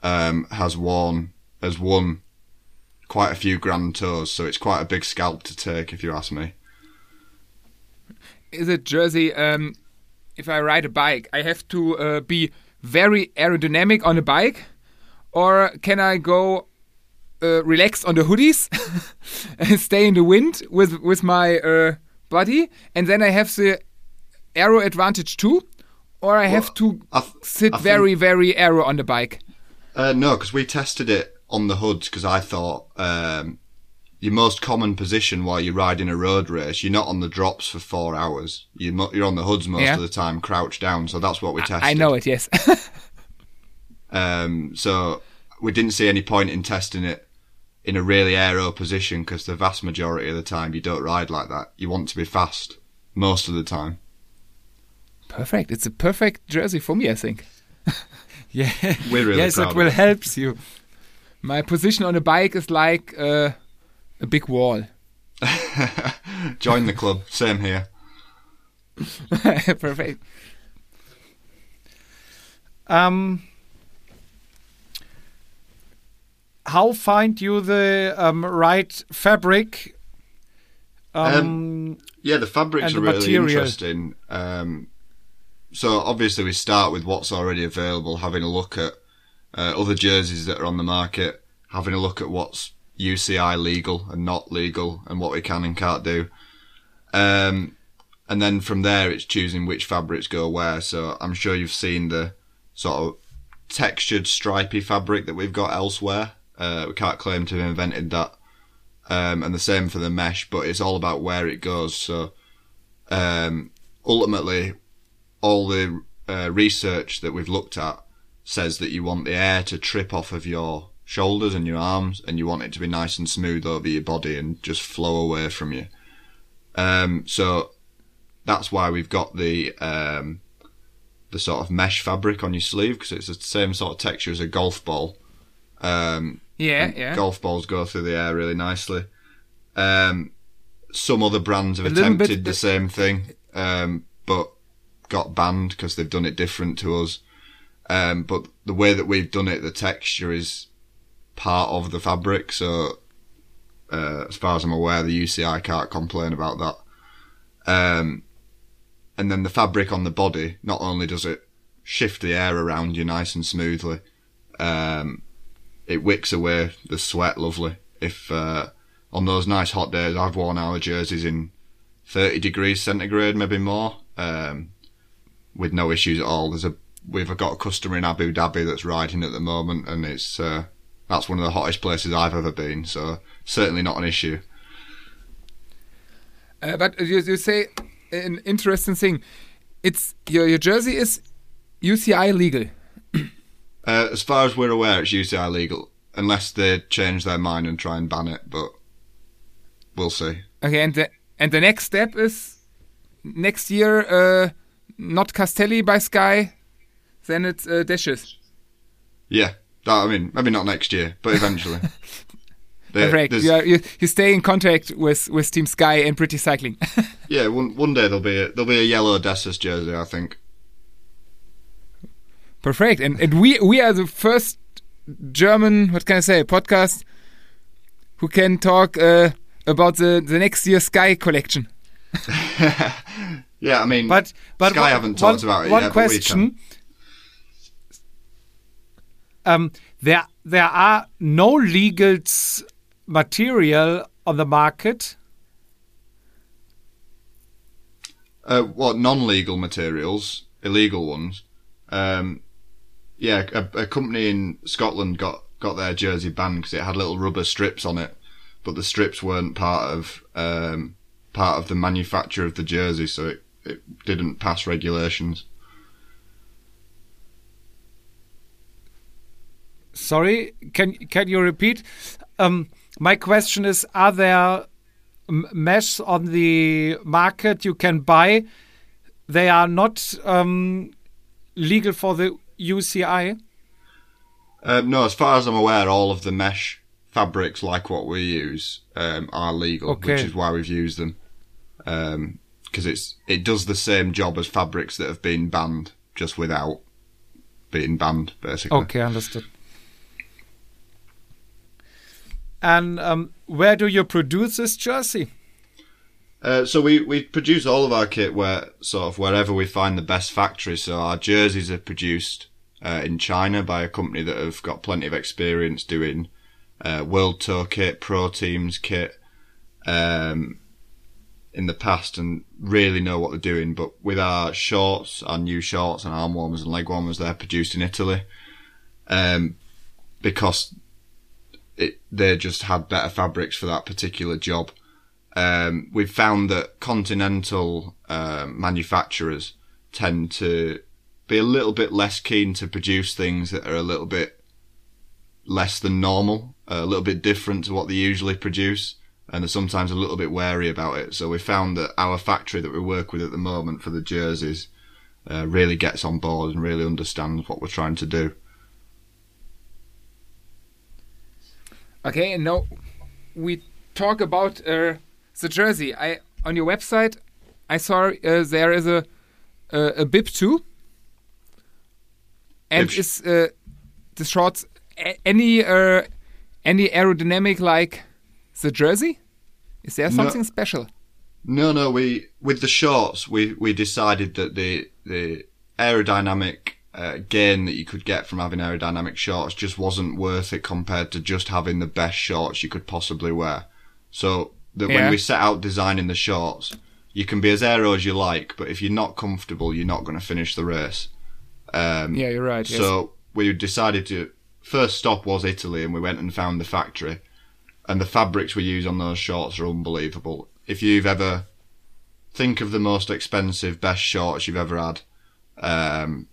um, has won has won quite a few grand tours, so it's quite a big scalp to take if you ask me. Is it jersey? Um, if I ride a bike, I have to uh, be very aerodynamic on a bike, or can I go uh, relax on the hoodies and stay in the wind with with my uh, body, and then I have the aero advantage too, or I have to I th- sit I think- very very aero on the bike. Uh, no, because we tested it on the hoods because I thought um, your most common position while you're riding a road race, you're not on the drops for four hours. You're, mo- you're on the hoods most Yeah. of the time, crouched down. So that's what we tested. I know it. Yes. Um, so we didn't see any point in testing it in a really aero position because the vast majority of the time you don't ride like that. You want to be fast most of the time. Perfect. It's a perfect jersey for me. I think. Yeah. We're really yes, proud it will it. help you. My position on a bike is like uh, a big wall. Join the club. Same here. perfect. Um, how find you the um, right fabric? Um, Yeah, the fabrics And are the really material. interesting. So obviously we start with what's already available, having a look at uh, other jerseys that are on the market, having a look at what's UCI legal and not legal, and what we can and can't do. Um, and then from there, it's choosing which fabrics go where. So I'm sure you've seen the sort of textured, stripy fabric that we've got elsewhere. Uh, we can't claim to have invented that um, and the same for the mesh, but it's all about where it goes. So um, ultimately, all the uh, research that we've looked at says that you want the air to trip off of your shoulders and your arms, and you want it to be nice and smooth over your body and just flow away from you. Um, so that's why we've got the um, the sort of mesh fabric on your sleeve because it's the same sort of texture as a golf ball. Um, Yeah, yeah. golf balls go through the air really nicely. Um, some other brands have A little bit- attempted the same thing, um, but got banned because they've done it different to us. Um, but the way that we've done it, the texture is part of the fabric. So, uh, as far as I'm aware, the UCI can't complain about that. Um, and then the fabric on the body, not only does it shift the air around you nice and smoothly, um, it wicks away the sweat lovely. If uh, on those nice hot days, I've worn our jerseys in 30 degrees centigrade, maybe more, um, with no issues at all. There's a we've got a customer in Abu Dhabi that's riding at the moment, and it's uh, that's one of the hottest places I've ever been. So certainly not an issue. Uh, but you, you say an interesting thing. It's your your jersey is UCI legal. Uh, as far as we're aware, it's UCI legal, unless they change their mind and try and ban it. But we'll see. Okay, and the and the next step is next year uh, not Castelli by Sky, then it's uh, Dishes. Yeah, that, I mean, maybe not next year, but eventually. Correct. You, are, you you stay in contact with with Team Sky and Pretty Cycling. Yeah, one one day there'll be a, there'll be a yellow Dessus jersey, I think. Perfect. And and we we are the first German what can I say podcast who can talk uh, about the the next year Sky collection. Yeah, I mean, But but Sky one- haven't talked one- about it One yet, question. Um, there there are no legal material on the market. Uh, what non-legal materials, illegal ones? Um, yeah, a, a company in Scotland got got their jersey banned because it had little rubber strips on it, but the strips weren't part of um, part of the manufacture of the jersey, so it, it didn't pass regulations. Sorry, can can you repeat? Um, my question is: Are there m- mesh on the market you can buy? They are not um, legal for the UCI. Um, no, as far as I'm aware, all of the mesh fabrics like what we use um, are legal, Okay. which is why we've used them. Because it's it does the same job as fabrics that have been banned, just without being banned, basically. Okay, understood. And um, where do you produce this jersey? Uh, so we, we produce all of our kit where sort of wherever we find the best factory. So our jerseys are produced uh, in China by a company that have got plenty of experience doing uh, World Tour kit, Pro Teams kit um, in the past and really know what they're doing. But with our shorts, our new shorts and arm warmers and leg warmers, they're produced in Italy um, because it, they just had better fabrics for that particular job um, we've found that continental um manufacturers tend to be a little bit less keen to produce things that are a little bit less than normal, a little bit different to what they usually produce, and are sometimes a little bit wary about it. So we found that our factory that we work with at the moment for the jerseys uh, really gets on board and really understands what we're trying to do. Okay, and now we talk about uh, the jersey. I on your website, I saw uh, there is a a, a bib too, and Bib is uh, the shorts any uh, any aerodynamic like the jersey? Is there No. something special? No, no. We with the shorts, we we decided that the the aerodynamic uh, gain that you could get from having aerodynamic shorts just wasn't worth it compared to just having the best shorts you could possibly wear. So that Yeah. when we set out designing the shorts, you can be as aero as you like, but if you're not comfortable, you're not going to finish the race. Um, Yeah, you're right. yes. so we decided to first stop was Italy, and we went and found the factory. And the fabrics we use on those shorts are unbelievable. If you've ever think of the most expensive, best shorts you've ever had, um,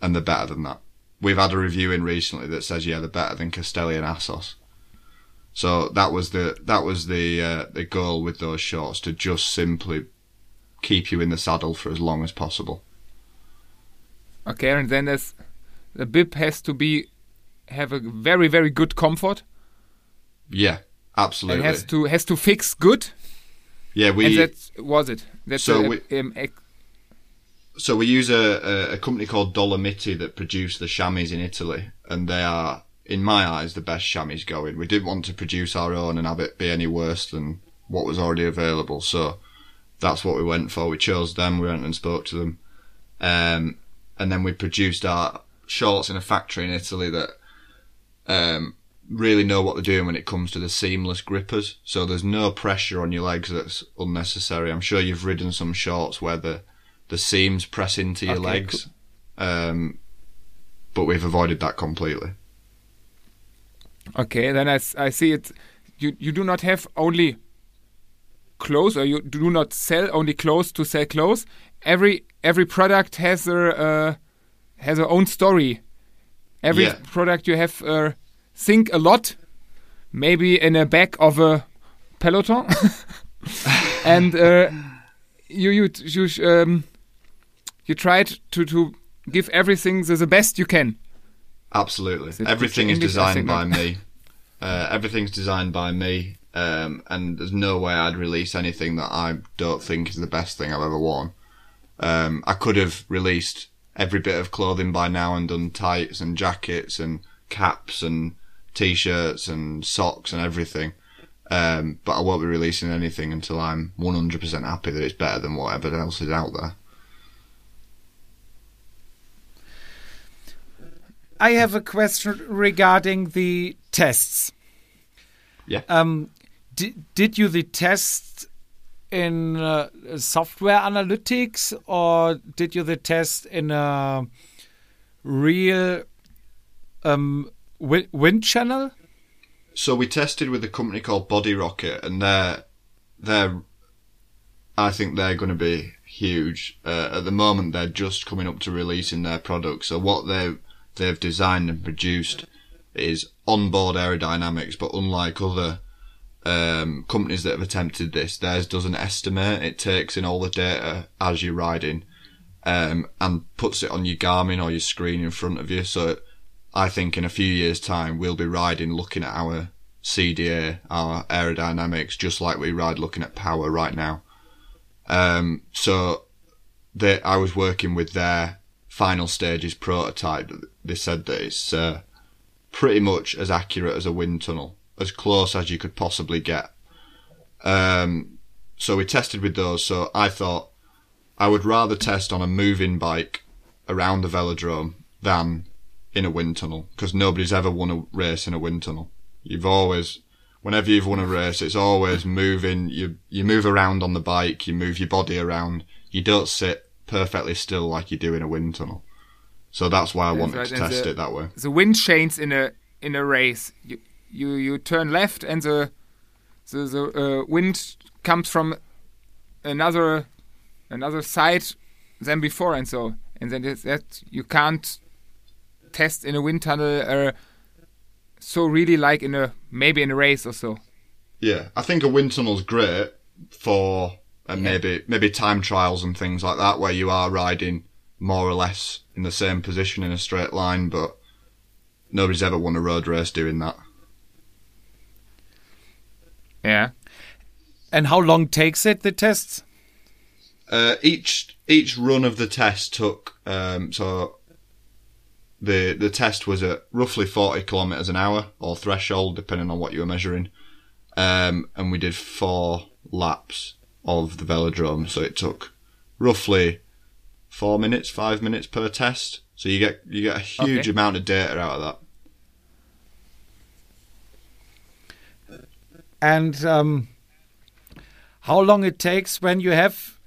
and they're better than that. We've had a review in recently that says yeah, they're better than Castelli and Assos. So that was the that was the uh, the goal with those shorts to just simply keep you in the saddle for as long as possible. Okay, and then there's the bib has to be have a very very good comfort Yeah, and absolutely. has to has to fix good. yeah, we and that was it. That's So a, we- um, ex- so we use a, a, a company called Dolomiti that produce the chamois in Italy, and they are, in my eyes, the best chamois going. We didn't want to produce our own and have it be any worse than what was already available, so that's what we went for. We chose them. We went and spoke to them, um, and then we produced our shorts in a factory in Italy that um, really know what they're doing when it comes to the seamless grippers. So there's no pressure on your legs that's unnecessary. I'm sure you've ridden some shorts where the the seams press into your Okay, legs, um, but we've avoided that completely. okay, then I, I see it. You you do not have only clothes, or you do not sell only clothes to sell clothes. Every every product has a uh, has a own story. Every Yeah. product you have uh, think a lot, maybe in the back of a peloton, and uh, you you you um, you tried to to give everything the, the best you can. Absolutely. it Everything is designed by me. Uh, everything's designed by me, um, and there's no way I'd release anything that I don't think is the best thing I've ever worn. Um, I could have released every bit of clothing by now and done tights and jackets and caps and t-shirts and socks and everything. Um, but I won't be releasing anything until I'm 100% happy that it's better than whatever else is out there. I have a question regarding the tests. Yeah. Um, di- did you the test in uh, software analytics or did you the test in a real um, wind channel? So we tested with a company called Body Rocket, and they're they're I think they're going to be huge. Uh, at the moment, they're just coming up to releasing their product. So what they they've designed and produced is onboard aerodynamics, but unlike other um, companies that have attempted this, theirs doesn't estimate. It takes in all the data as you're riding, um, and puts it on your Garmin or your screen in front of you. So I think in a few years' time we'll be riding looking at our CDA, our aerodynamics, just like we ride looking at power right now. Um, so they, I was working with their final stages prototype. They said that it's uh, pretty much as accurate as a wind tunnel, as close as you could possibly get. Um, so we tested with those. So I thought I would rather test on a moving bike around the velodrome than in a wind tunnel because nobody's ever won a race in a wind tunnel. You've always, whenever you've won a race, it's always moving. You you move around on the bike, you move your body around. You don't sit perfectly still like you do in a wind tunnel. So that's why I wanted right, to and test the- it that way. the wind chains in a in a race. You you, you turn left and the the, the uh, wind comes from another another side than before, and so and then that you can't test in a wind tunnel. Uh, so really like in a maybe in a race or so. Yeah, I think a wind tunnel's great for uh, maybe maybe time trials and things like that, where you are riding more or less in the same position in a straight line, but nobody's ever won a road race doing that. Yeah. And how long takes it, the tests? Uh, each each run of the test took um, so the the test was at roughly forty kilometers an hour or threshold, depending on what you were measuring, um, and we did four laps of the velodrome. So it took roughly four minutes, five minutes per test. So you get you get a huge Okay. amount of data out of that. And um, how long it takes when you have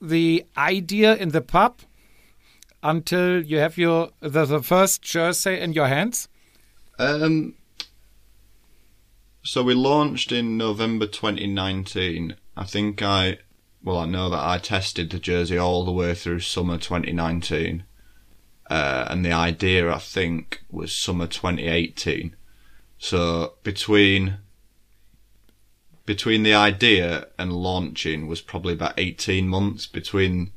the idea in the pub until you have your the, the first jersey in your hands? Um, so we launched in November 2019. I think I, well, I know that I tested the jersey all the way through summer 2019. Uh, and the idea, I think, was summer 2018. So between between the idea and launching was probably about 18 months. Between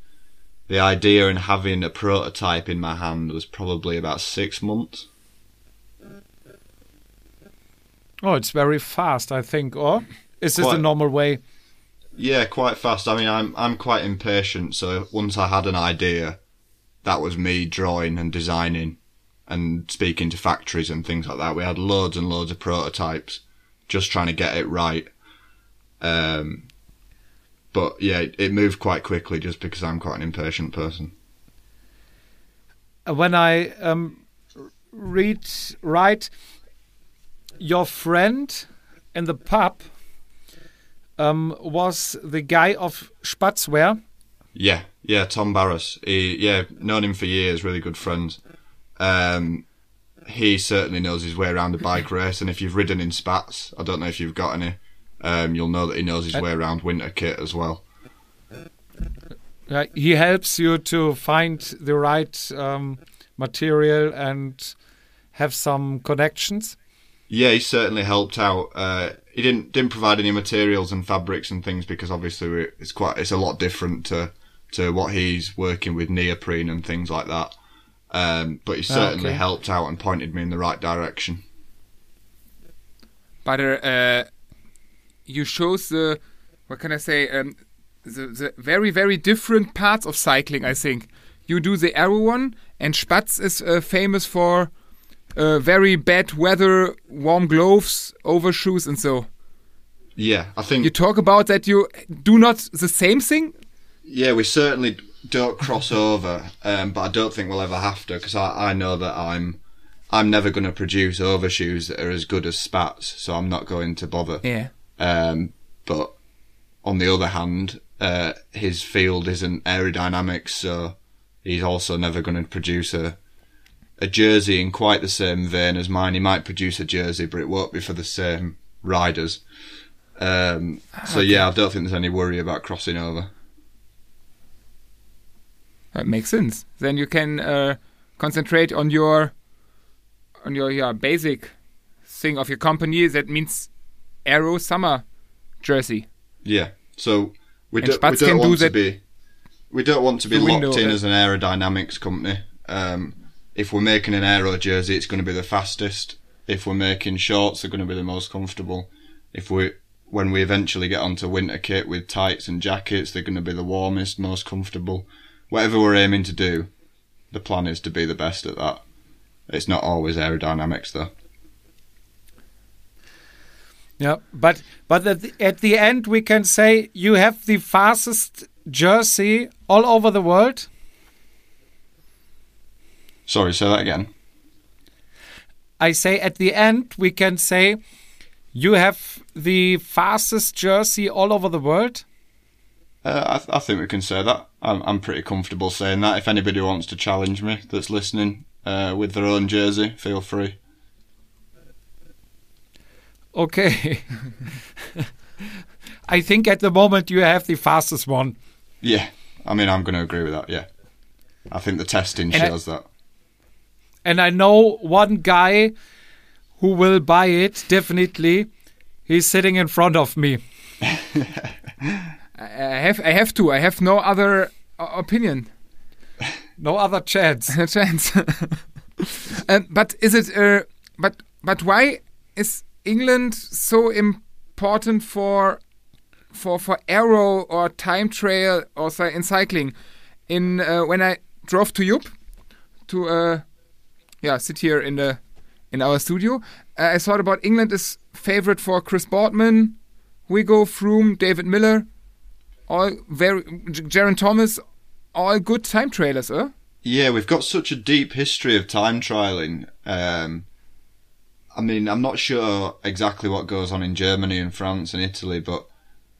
the idea and having a prototype in my hand was probably about six months. Oh, it's very fast, I think. Or is this the normal way? Yeah, quite fast. I mean, I'm I'm quite impatient, so once I had an idea, that was me drawing and designing and speaking to factories and things like that. We had loads and loads of prototypes, just trying to get it right. Um, but yeah, it, it moved quite quickly just because I'm quite an impatient person. when I um, read right, your friend in the pub um, was the guy of Spatzware. Yeah, yeah, Tom Barras. He, yeah, known him for years, really good friends. Um, he certainly knows his way around a bike race, and if you've ridden in Spats, I don't know if you've got any, um, you'll know that he knows his way around winter kit as well. Uh, he helps you to find the right um, material and have some connections. Yeah, he certainly helped out. Uh, he didn't didn't provide any materials and fabrics and things because obviously it's quite it's a lot different to to what he's working with neoprene and things like that. Um, but he certainly okay. helped out and pointed me in the right direction. But uh, you shows the what can I say um, the the very very different parts of cycling. I think you do the arrow one, and Spatz is uh, famous for uh, very bad weather, warm gloves, overshoes, and so. Yeah, I think You talk about that you do not the same thing. Yeah, we certainly don't cross over, um, but I don't think we'll ever have to because I, I know that I'm I'm never going to produce overshoes that are as good as Spats, so I'm not going to bother. Yeah. Um, but on the other hand, uh, his field isn't aerodynamics, so he's also never going to produce a a jersey in quite the same vein as mine. He might produce a jersey, but it won't be for the same riders. Um, so yeah, I don't think there's any worry about crossing over. That makes sense. Then you can uh, concentrate on your on your yeah, basic thing of your company. That means Aero Summer jersey. Yeah. So we don't, we don't do want to be we don't want to be locked window, in uh, as an aerodynamics company. Um, if we're making an aero jersey, it's going to be the fastest. If we're making shorts, they're going to be the most comfortable. If we when we eventually get onto winter kit with tights and jackets, they're going to be the warmest, most comfortable. Whatever we're aiming to do, the plan is to be the best at that. It's not always aerodynamics though. Yeah, but but at the, at the end we can say you have the fastest jersey all over the world. Sorry, say that again. I say at the end we can say you have the fastest jersey all over the world. Uh, I, th- I think we can say that. I'm, I'm pretty comfortable saying that. If anybody wants to challenge me that's listening uh, with their own jersey, feel free. Okay. I think at the moment you have the fastest one. Yeah, I mean, I'm going to agree with that. Yeah, I think the testing And I- shows that. And I know one guy who will buy it definitely. He's sitting in front of me. I I have I have to. I have no other uh, opinion. No other chance. a chance. um, but is it? Uh, but but why is England so important for for for aero or time trail or in cycling? In uh, when I drove to Yup to uh, yeah sit here in the in our studio, uh, I thought about England is favorite for Chris Boardman, Wigo, Froome, David Miller, all very Jaron Thomas, all good time trailers? Yeah, we've got such a deep history of time trialing. Um, I mean, I'm not sure exactly what goes on in Germany and France and Italy, but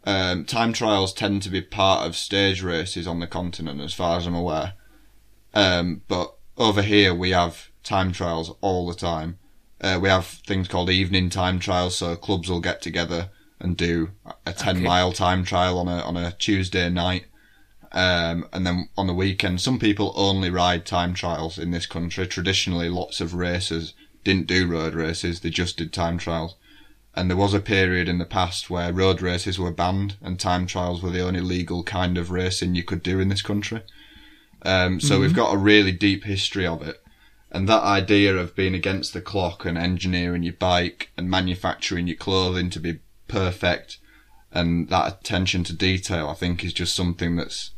um, time trials tend to be part of stage races on the continent, as far as I'm aware. Um, but over here, we have time trials all the time. Uh, we have things called evening time trials, so clubs will get together and do a 10 Okay. mile time trial on a on a Tuesday night. Um, and then on the weekend, some people only ride time trials in this country. Traditionally, lots of racers didn't do road races; they just did time trials. And there was a period in the past where road races were banned and time trials were the only legal kind of racing you could do in this country. Um, so we've got a really deep history of it. And that idea of being against the clock and engineering your bike and manufacturing your clothing to be perfect and that attention to detail, I think is just something that's,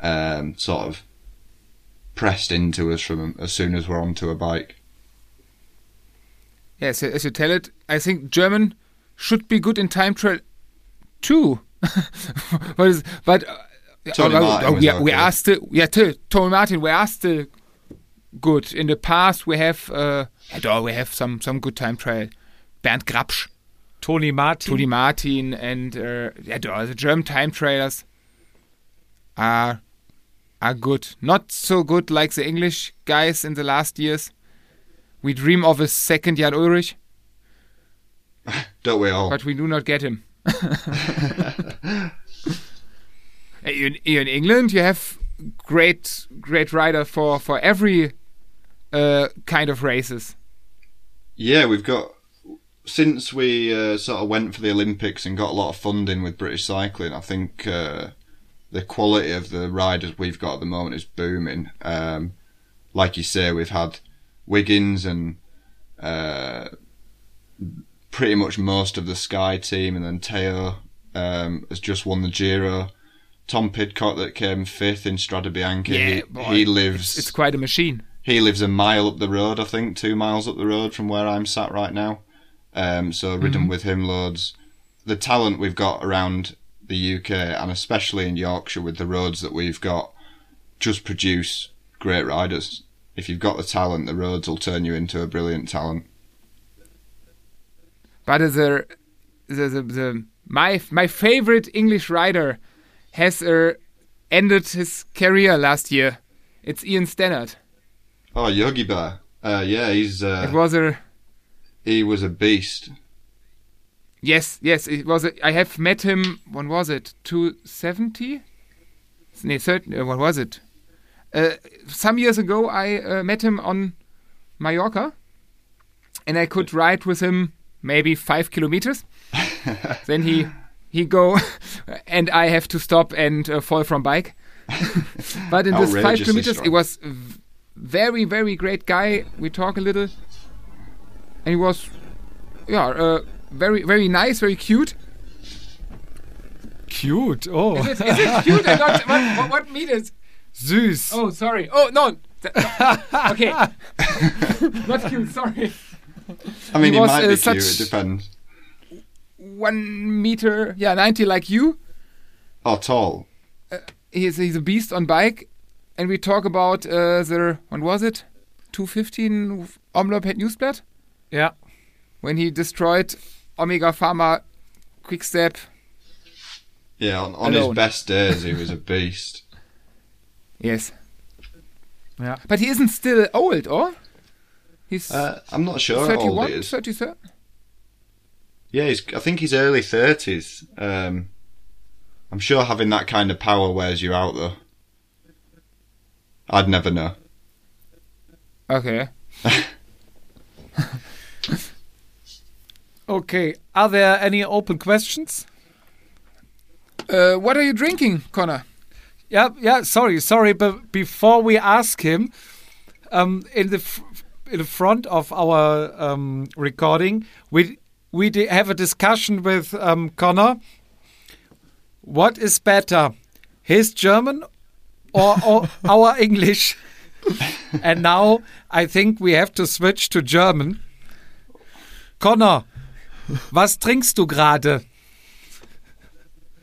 um, sort of pressed into us from as soon as we're onto a bike. Yes, as you tell it, I think German should be good in time trial too. but is, but uh, Tony uh, Martin uh, was we, are- we are still yeah to, Tony Martin we are still good. In the past we have uh, yeah, we have some some good time trial. Bernd Grabsch, Tony Martin. Tony Martin, and uh, yeah, the German time trailers are are good. Not so good like the English guys in the last years. We dream of a second Jan Ulrich. Don't we all? but we do not get him. in, in England, you have great, great rider for for every uh, kind of races. Yeah, we've got since we uh, sort of went for the Olympics and got a lot of funding with British cycling. I think uh, the quality of the riders we've got at the moment is booming. Um, like you say, we've had Wiggins and uh, pretty much most of the Sky team, and then Teo um, has just won the Giro. Tom Pidcock that came fifth in Strada Bianca. he, boy, he lives. It's, it's quite a machine. He lives a mile up the road, I think, two miles up the road from where I'm sat right now. Um, so ridden with him loads. The talent we've got around the UK and especially in Yorkshire with the roads that we've got just produce great riders. If you've got the talent, the roads will turn you into a brilliant talent. But the the, the, the my my favorite English rider has uh, ended his career last year. It's Ian Stannard. Oh, Yogi Bear. Uh, yeah, he's It uh, was a he was a beast. Yes, yes, it was. A, I have met him. When was it? Two seventy? No, certain. Uh, what was it? Uh, some years ago, I uh, met him on Mallorca, and I could ride with him maybe five kilometers. then he he go, and I have to stop and uh, fall from bike. but in this five kilometers, strong. it was very very great guy. We talk a little, and he was yeah, uh, very very nice, very cute. Cute. Oh, Is it, is it cute? I don't, what, what, what is? Süß. Oh, sorry. Oh no. Okay. Not cute. Sorry. I mean, He he, was, might uh, be such- cute. It depends. One meter. Yeah, ninety like you. Oh, tall. He's he's a beast on bike, and we talk about uh, the when was it? Two fifteen Omlop had Newsblatt Yeah. when he destroyed Omega Pharma, Quickstep. Yeah, on, on his best days, he was a beast. Yes. Yeah. But he isn't still old, or? He's Uh, I'm not sure how old 31, he is. 33? Yeah, he's, I think he's early thirties. Um, I'm sure having that kind of power wears you out, though. I'd never know. Okay. Okay. Are there any open questions? Uh, what are you drinking, Connor? Yeah, yeah. Sorry, sorry. But before we ask him, um, in the f- in the front of our um, recording, we we di- have a discussion with um, Connor. What is better, his German or, or our English? and now I think we have to switch to German. Connor, was trinkst du gerade?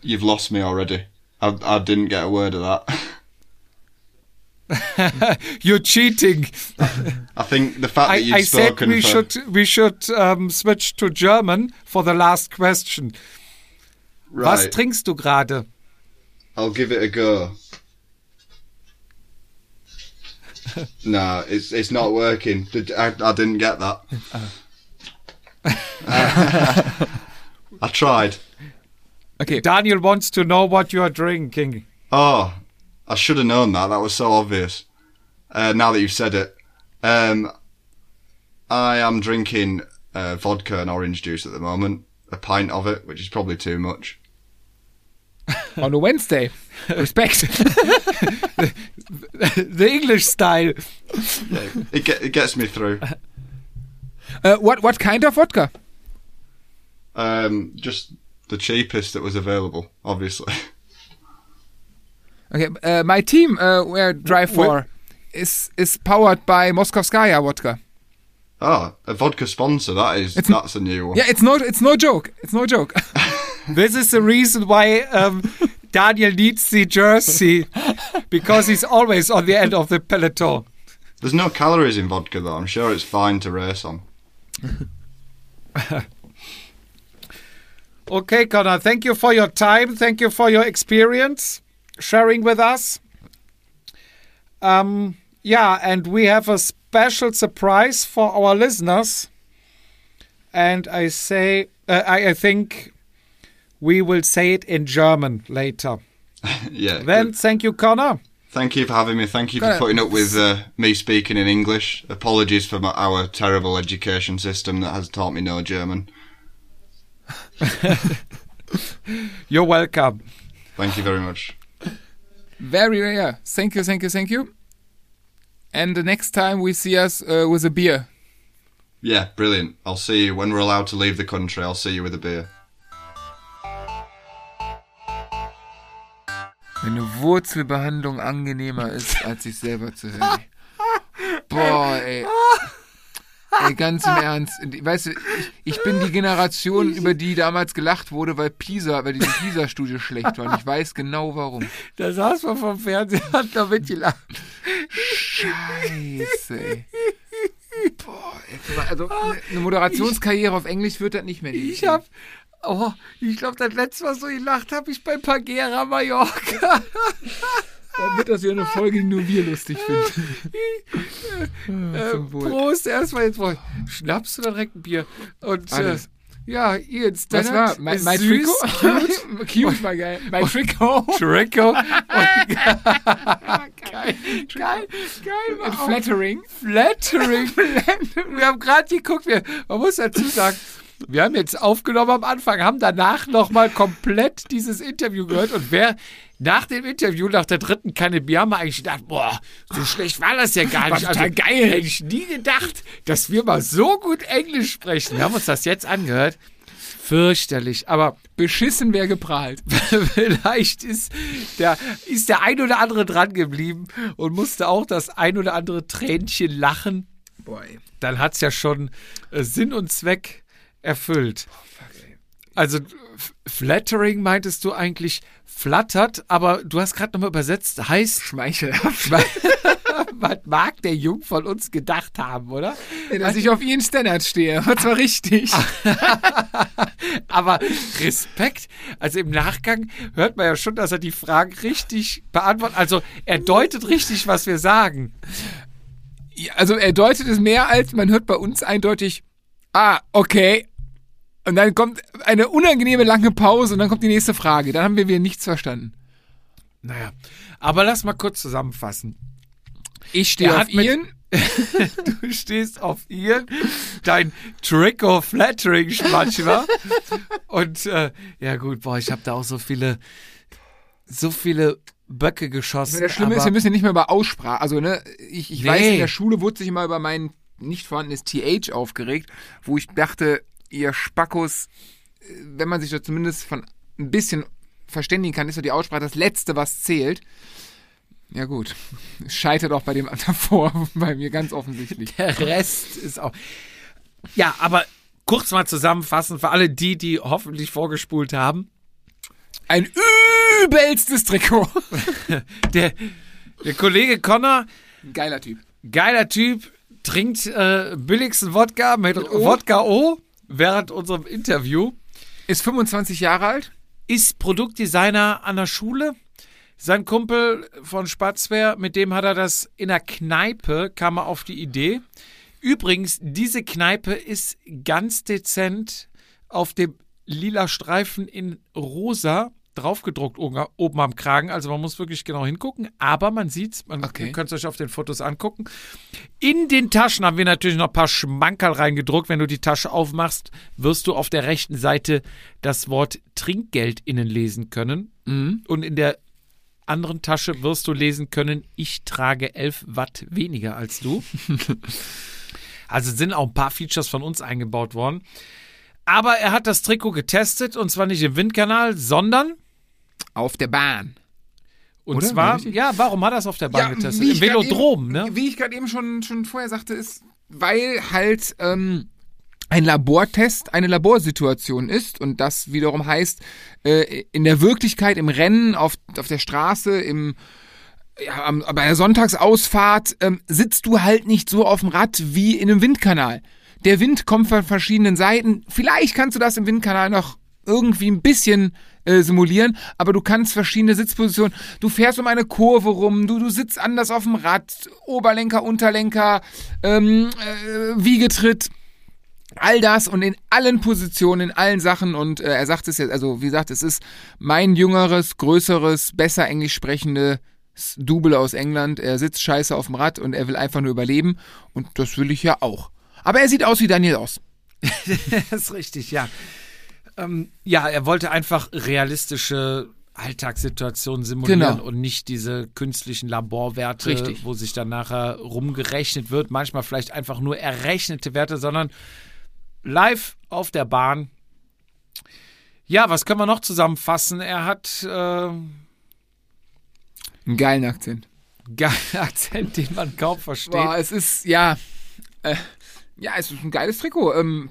You've lost me already. I, I didn't get a word of that. You're cheating. I think the fact that you've I said spoken we for should we should um, switch to German for the last question. Right. Was trinkst du gerade? I'll give it a go. no, it's it's not working. I, I didn't get that. I tried. Okay. Daniel wants to know what you are drinking. Oh, I should have known that. That was so obvious. Uh, now that you've said it, um, I am drinking uh, vodka and orange juice at the moment. A pint of it, which is probably too much. On a Wednesday. Respect. The English style. It, get, it gets me through. uh, what what kind of vodka? Um, just the cheapest that was available, obviously. Okay, uh, my team uh, where I drive for is is powered by Moskovskaya vodka. Ah, a vodka sponsor. That is It's- that's a new one. Yeah, it's no it's no joke. It's no joke. This is the reason why um, Daniel needs the jersey because he's always on the end of the peloton. There's no calories in vodka though. I'm sure it's fine to race on. Okay, Connor, thank you for your time. Thank you for your experience sharing with us. Um, yeah, and we have a special surprise for our listeners. And I say, uh, I, I think we will say it in German later. yeah. Then, good. thank you, Connor. Thank you for having me. Thank you for putting up with uh, me speaking in English. Apologies for my, our terrible education system that has taught me no German. You're welcome. Thank you very much. Very rare. Thank you, thank you, thank you. And the next time we see us uh, with a beer. Yeah, brilliant. I'll see you when we're allowed to leave the country. I'll see you with a beer. Wenn eine Wurzelbehandlung angenehmer ist, als sich selber zu hören. Boah, ey. Ey, ganz im Ernst. Weißt du, ich, ich bin die Generation, über die damals gelacht wurde, weil Pisa, weil diese Pisa-Studie schlecht war. Und ich weiß genau warum. Da saß man vom Fernseher und hat da mitgelacht. Scheiße, ey. Boah, ey. Also, eine- eine Moderationskarriere auf Englisch wird das nicht mehr. die- Ich hab, oh, ich glaube, das letzte Mal so gelacht habe ich bei Pagera Mallorca. Dann wird das wieder eine Folge, die nur wir lustig finden. Äh. Prost, erstmal jetzt mal. Schnappst du direkt ein Bier? Und äh, Alles. ja, Ian Was Stannard war? Mein, mein süß, Trikot? cute, Cute war geil. Mein Trikot. Trico. Und geil, geil, geil. war flattering. Flattering. wir haben gerade geguckt, wir, man muss dazu sagen, wir haben jetzt aufgenommen am Anfang, haben danach nochmal komplett dieses Interview gehört und wer nach dem Interview, nach der dritten Kanne Bier, haben wir eigentlich gedacht, boah, so schlecht war das ja gar nicht. Also, geil. Hätte ich nie gedacht, dass wir mal so gut Englisch sprechen. Wir haben uns das jetzt angehört. Fürchterlich, aber Beschissen wäre geprahlt. vielleicht ist der, ist der ein oder andere dran geblieben und musste auch das ein oder andere Tränchen lachen. Boy. Dann hat's ja schon äh, Sinn und Zweck erfüllt. Also f- flattering meintest du eigentlich flattert, aber du hast gerade nochmal übersetzt, heißt, Schmeichelhaft. was mag der Jung von uns gedacht haben, oder? Dass ich auf Ian Stannard stehe. Und zwar richtig. Aber Respekt, also im Nachgang hört man ja schon, dass er die Fragen richtig beantwortet. Also er deutet richtig, was wir sagen. Ja, Also er deutet es mehr als, man hört bei uns eindeutig, ah, okay. Und dann kommt eine unangenehme lange Pause und dann kommt die nächste Frage. Dann haben wir wieder nichts verstanden. Naja, aber lass mal kurz zusammenfassen. Ich stehe auf Ian. Du stehst auf ihr, dein Trico Flattering Schmatschwer. Und äh, ja gut, boah, ich habe da auch so viele, so viele Böcke geschossen. Das Schlimme ist, wir müssen ja nicht mehr über Aussprache. Also, ne, ich, ich Nee. weiß, in der Schule wurde sich immer über mein nicht vorhandenes TH aufgeregt, wo ich dachte, ihr Spackos, äh, wenn man sich da zumindest von ein bisschen verständigen kann, ist doch die Aussprache das Letzte, was zählt. Ja gut, es scheitert auch bei dem davor, bei mir ganz offensichtlich. Der Rest ist auch. Ja, aber kurz mal zusammenfassen für alle die, die hoffentlich vorgespult haben. Ein übelstes Trikot. Der, der Kollege Connor, geiler Typ. geiler Typ, trinkt äh, billigsten Wodka mit, O? Wodka O während unserem Interview. Ist 25 Jahre alt. Ist Produktdesigner an der Schule. Sein Kumpel von Spatzwehr, mit dem hat er das in der Kneipe, kam er auf die Idee. Übrigens, diese Kneipe ist ganz dezent auf dem lila Streifen in rosa draufgedruckt oben am Kragen. Also man muss wirklich genau hingucken. Aber man sieht's, man Okay. könnt es euch auf den Fotos angucken. In den Taschen haben wir natürlich noch ein paar Schmankerl reingedruckt. Wenn du die Tasche aufmachst, wirst du auf der rechten Seite das Wort Trinkgeld innen lesen können. Und in der anderen Tasche wirst du lesen können, ich trage 11 Watt weniger als du. also sind auch ein paar Features von uns eingebaut worden. Aber er hat das Trikot getestet und zwar nicht im Windkanal, sondern Auf der Bahn. und Oder? zwar, ja, warum hat er es auf der Bahn getestet? wie Im Velodrom, eben, ne? Wie ich gerade eben schon, schon vorher sagte, ist, weil halt ähm, ein Labortest eine Laborsituation ist und das wiederum heißt, äh, in der Wirklichkeit, im Rennen, auf, auf der Straße, im ja, am, bei der Sonntagsausfahrt ähm, sitzt du halt nicht so auf dem Rad wie in einem Windkanal. Der Wind kommt von verschiedenen Seiten. Vielleicht kannst du das im Windkanal noch irgendwie ein bisschen äh, simulieren, aber du kannst verschiedene Sitzpositionen. Du fährst um eine Kurve rum, du, du sitzt anders auf dem Rad, Oberlenker, Unterlenker, ähm, äh, Wiegetritt. All das und in allen Positionen, in allen Sachen und äh, er sagt es jetzt, also wie gesagt, es ist mein jüngeres, größeres, besser englisch sprechende Double aus England. Er sitzt scheiße auf dem Rad und er will einfach nur überleben und das will ich ja auch. Aber er sieht aus wie Daniel aus. Das ist richtig, ja. Ähm, ja, er wollte einfach realistische Alltagssituationen simulieren Genau. und nicht diese künstlichen Laborwerte, Richtig. wo sich dann nachher rumgerechnet wird. Manchmal vielleicht einfach nur errechnete Werte, sondern live auf der Bahn. Ja, was können wir noch zusammenfassen? Er hat äh, Einen geilen Akzent. geilen Akzent, den man kaum versteht. Boah, es ist, ja, äh, ja, es ist ein geiles Trikot. Ähm,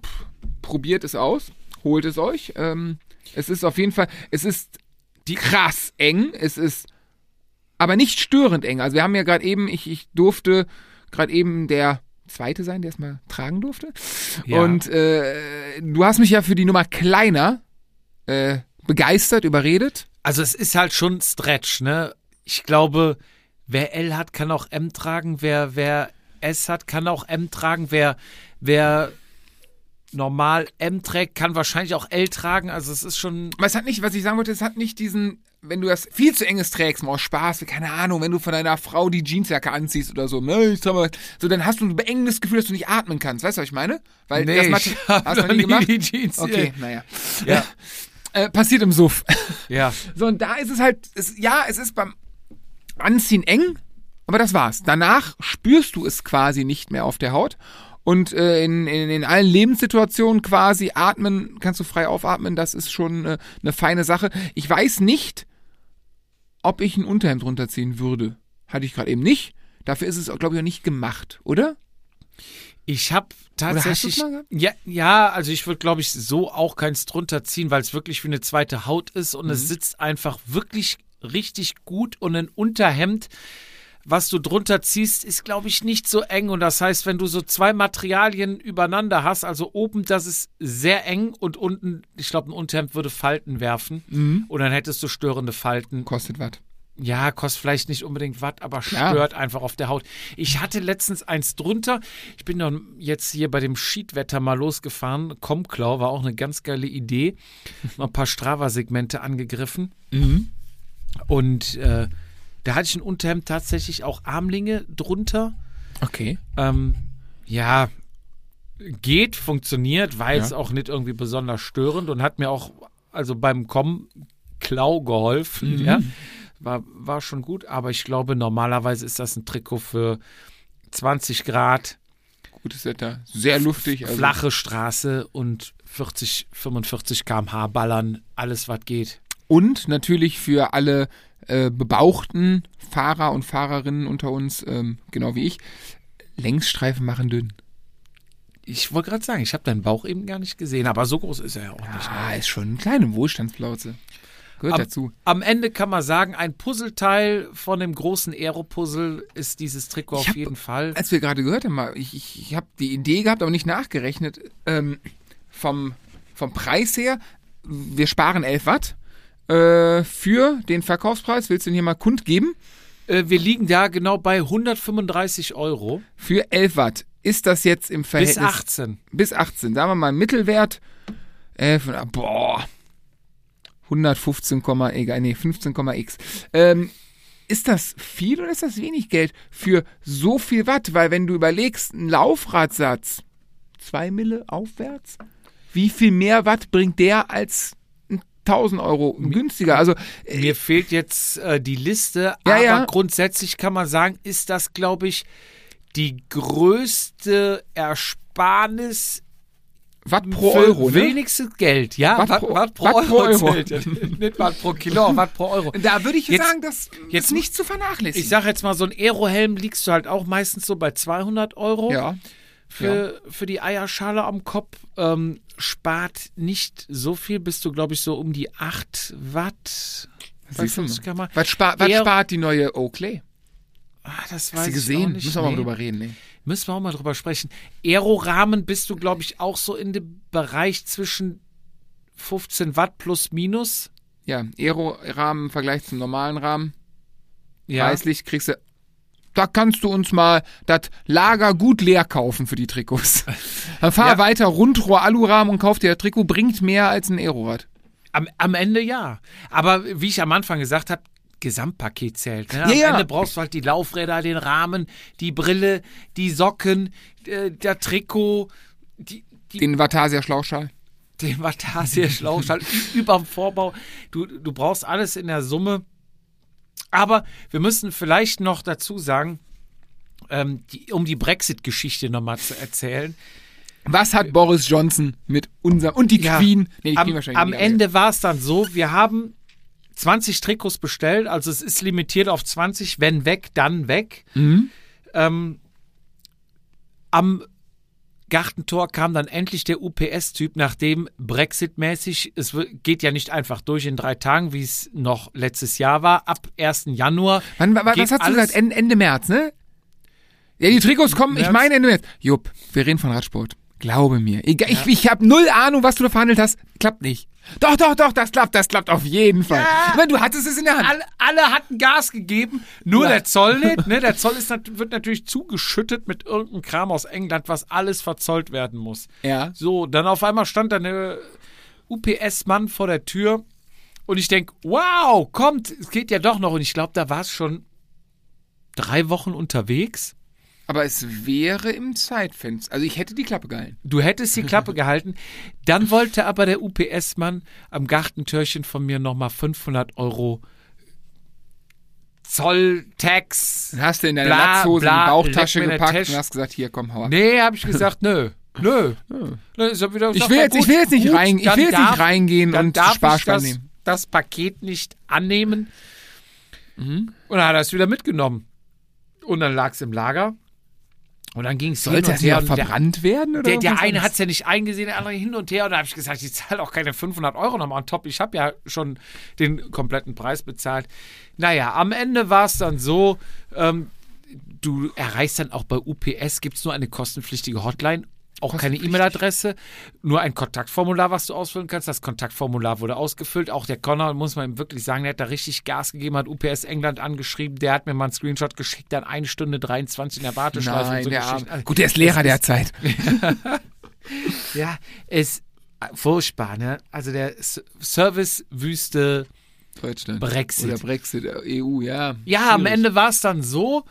probiert es aus, holt es euch. Ähm, es ist auf jeden Fall, es ist die krass eng. Es ist aber nicht störend eng. Also wir haben ja gerade eben, ich, ich durfte gerade eben der Zweite sein, der es mal tragen durfte. Ja. Und äh, du hast mich ja für die Nummer kleiner äh, begeistert, überredet. Also es ist halt schon Stretch, ne? Ich glaube, wer L hat, kann auch M tragen. Wer, wer S hat, kann auch M tragen. Wer, wer normal M trägt, kann wahrscheinlich auch L tragen. Also es ist schon. Aber es hat nicht, was ich sagen wollte, es hat nicht diesen, wenn du das viel zu enges trägst, mal aus Spaß, keine Ahnung, wenn du von deiner Frau die Jeansjacke anziehst oder so, ne, ich sag mal, so, dann hast du ein beengendes Gefühl, dass du nicht atmen kannst. Weißt du, was ich meine? Weil das Mate- ich hab hast du noch nie gemacht? die Jeans. Okay, naja. Ja. Äh, passiert im Suff. Ja. So, und da ist es halt, es, ja, es ist beim Anziehen eng, aber das war's. Danach spürst du es quasi nicht mehr auf der Haut. Und äh, in, in, in allen Lebenssituationen quasi atmen, kannst du frei aufatmen, das ist schon äh, eine feine Sache. Ich weiß nicht, ob ich ein Unterhemd runterziehen würde. Hatte ich gerade eben nicht. Dafür ist es, glaube ich, auch nicht gemacht, oder? Ich habe tatsächlich. mal ja, ja, also ich würde, glaube ich, so auch keins drunter ziehen, weil es wirklich wie eine zweite Haut ist und Mhm. es sitzt einfach wirklich richtig gut und ein Unterhemd. Was du drunter ziehst, ist, glaube ich, nicht so eng. Und das heißt, wenn du so zwei Materialien übereinander hast, also oben, das ist sehr eng und unten, ich glaube, ein Unterhemd würde Falten werfen. Mhm. Und dann hättest du störende Falten. Kostet was. Ja, kostet vielleicht nicht unbedingt Watt, aber stört einfach auf der Haut. Ich hatte letztens eins drunter. Ich bin dann jetzt hier bei dem Schiedwetter mal losgefahren. Comklau war auch eine ganz geile Idee. Noch ein paar Strava-Segmente angegriffen. Und äh, da hatte ich ein Unterhemd tatsächlich auch Armlinge drunter. Okay. Ähm, ja, geht, funktioniert, war jetzt Ja. auch nicht irgendwie besonders störend und hat mir auch, also beim Kommen Klau geholfen, Mhm. ja. War, war schon gut, aber ich glaube, normalerweise ist das ein Trikot für 20 Grad, Gutes Wetter. Sehr luftig. Also flache Straße und 40, 45 km/h ballern, alles was geht. Und natürlich für alle äh, bebauchten Fahrer und Fahrerinnen unter uns, ähm, genau wie ich, Längsstreifen machen dünn. Ich wollte gerade sagen, ich habe deinen Bauch eben gar nicht gesehen, aber so groß ist er ja auch nicht. Ah, ist schon eine kleine Wohlstandsplauze. Gehört Am, dazu. am Ende kann man sagen, ein Puzzleteil von dem großen Aero-Puzzle ist dieses Trikot Ich auf hab- jeden Fall. Als wir gerade gehört haben, ich, ich, ich habe die Idee gehabt, aber nicht nachgerechnet, ähm, vom, vom Preis her, wir sparen 11 Watt. Äh, für den Verkaufspreis, willst du den hier mal kundgeben? Äh, wir liegen da genau bei 135 Euro Für 11 Watt. Ist das jetzt im Verhältnis... bis 18. bis 18. Sagen wir mal Mittelwert. Äh, von, boah. 115, egal, nee, 15,x. Ähm, ist das viel oder ist das wenig Geld für so viel Watt? Weil wenn du überlegst, ein Laufradsatz, zwei Mille aufwärts, wie viel mehr Watt bringt der als 1000 Euro günstiger? Also äh, Mir fehlt jetzt äh, die Liste, Ja, aber ja. grundsätzlich kann man sagen, ist das, glaube ich, die größte Ersparnis Watt pro Euro, ne? wenigste Geld, ja? Watt Watt, pro- Watt pro, Watt pro Euro. Euro. zählt. Nicht Watt pro Kilo, Watt pro Euro. Da würde ich Jetzt- sagen, das jetzt- ist nicht zu vernachlässigen. Ich sage jetzt mal, so ein Aerohelm liegst du halt auch meistens so bei 200 Euro. ja. Für, für die Eierschale am Kopf ähm, spart nicht so viel, bist du, glaube ich, so um die 8 Watt. bei Siehst du 50 km. Was, spart, was spart die neue Oakley? Ah, das Hast du ich gesehen? Müssen wir mal drüber reden. Nee. Müssen wir auch mal drüber sprechen. Aerorahmen bist du, glaube ich, auch so in dem Bereich zwischen 15 Watt plus minus. Ja, Aero-Rahmen im Vergleich zum normalen Rahmen. Ja. Preislich kriegst du. Da kannst du uns mal das Lager gut leer kaufen für die Trikots. Dann fahr Ja. weiter Rundrohr Alurahmen und kauf dir das Trikot, bringt mehr als ein Aerorad. Am, am Ende ja. Aber wie ich am Anfang gesagt habe, Gesamtpaket zählt. Ne? Am Ja. Ende brauchst du halt die Laufräder, den Rahmen, die Brille, die Socken, äh, der Trikot, die, die Den Vatasia Schlauchschal. den Vatasia Schlauchschal überm Vorbau. Du, du brauchst alles in der Summe. Aber wir müssen vielleicht noch dazu sagen, ähm, die, um die Brexit-Geschichte nochmal zu erzählen. Was hat Boris Johnson mit unserem. Und die Ja, Queen. Nee, die am, Queen wahrscheinlich am nicht, Ende war es dann so, wir haben 20 Trikots bestellt, also es ist limitiert auf 20, wenn weg, dann weg. Mhm. Ähm, am Gartentor kam dann endlich der UPS-Typ, nachdem Brexit-mäßig, es geht ja nicht einfach durch in drei Tagen, wie es noch letztes Jahr war, ab 1. Januar. Wann, wa- was hast du gesagt? Ende, Ende März, ne? Ja, die Trikots kommen, ich März? meine Ende März. Jupp, wir reden von Radsport. Glaube mir. Egal, Ich, ich habe null Ahnung, was du da verhandelt hast. Klappt nicht. Doch, doch, doch, das klappt, das klappt auf jeden Fall. Ich meine, du hattest es in der Hand. Alle, alle hatten Gas gegeben, nur Ja. der Zoll nicht. Ne? Der Zoll ist, wird natürlich zugeschüttet mit irgendeinem Kram aus England, was alles verzollt werden muss. Ja. So, dann auf einmal stand da eine UPS-Mann vor der Tür und ich denke, wow, kommt, es geht ja doch noch. Und ich glaube, da war es schon drei Wochen unterwegs. Aber es wäre im Zeitfenster. Also ich hätte die Klappe gehalten. Du hättest die Klappe gehalten. Dann wollte aber der UPS-Mann am Gartentürchen von mir nochmal 500 Euro Zoll, Tax. Dann hast du in deine Bla, Latzhose bla, in die Bauchtasche gepackt und hast gesagt, hier, komm, hau ab. Nee, habe ich gesagt, nö. Nö. Wieder Ich sagt will jetzt- ich will jetzt nicht gut, rein- ich will jetzt nicht reingehen und darf das, nehmen. das Paket nicht annehmen. Mhm. Und dann hat er es wieder mitgenommen. Und dann lag es im Lager. Und dann ging es hin Sollte und her. und der- verbrannt werden? Oder Der, der eine hat es ja nicht eingesehen, der andere hin und her. Und da habe ich gesagt, ich zahle auch keine 500 Euro nochmal on top. Ich habe ja schon den kompletten Preis bezahlt. Naja, am Ende war es dann so, ähm, du erreichst dann auch bei UPS, gibt es nur eine kostenpflichtige Hotline. Auch keine E-Mail-Adresse, nur ein Kontaktformular, was du ausfüllen kannst. Das Kontaktformular wurde ausgefüllt. Auch der Connor, muss man ihm wirklich sagen, der hat da richtig Gas gegeben, hat UPS England angeschrieben. Der hat mir mal einen Screenshot geschickt, dann eine Stunde 23 in der Warteschleife. Nein, und so der Geschichten. Arme. Gut, der ist Lehrer der Zeit. Ja, ist äh, furchtbar, ne? Also der Servicewüste. Deutschland. Brexit. Oder Brexit, äh, EU, ja. Ja, am. Ende war es dann so,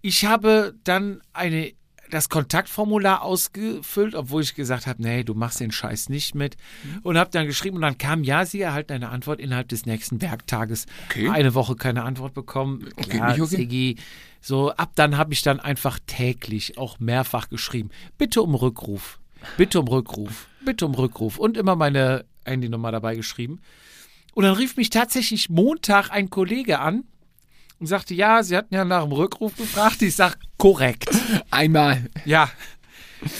ich habe dann eine das Kontaktformular ausgefüllt, obwohl ich gesagt habe, nee, du machst den Scheiß nicht mit. Mhm. Und habe dann geschrieben und dann kam, ja, sie erhalten eine Antwort innerhalb des nächsten Werktages. Okay. Eine Woche keine Antwort bekommen. Okay, nicht okay. Siggi. So, ab dann habe ich dann einfach täglich auch mehrfach geschrieben. Bitte um Rückruf. Bitte um Rückruf. Bitte um Rückruf. Und immer meine Handynummer dabei geschrieben. Und dann rief mich tatsächlich Montag ein Kollege an und sagte, ja, Sie hatten ja nach dem Rückruf gefragt. Ich sag, korrekt. Einmal. Ja.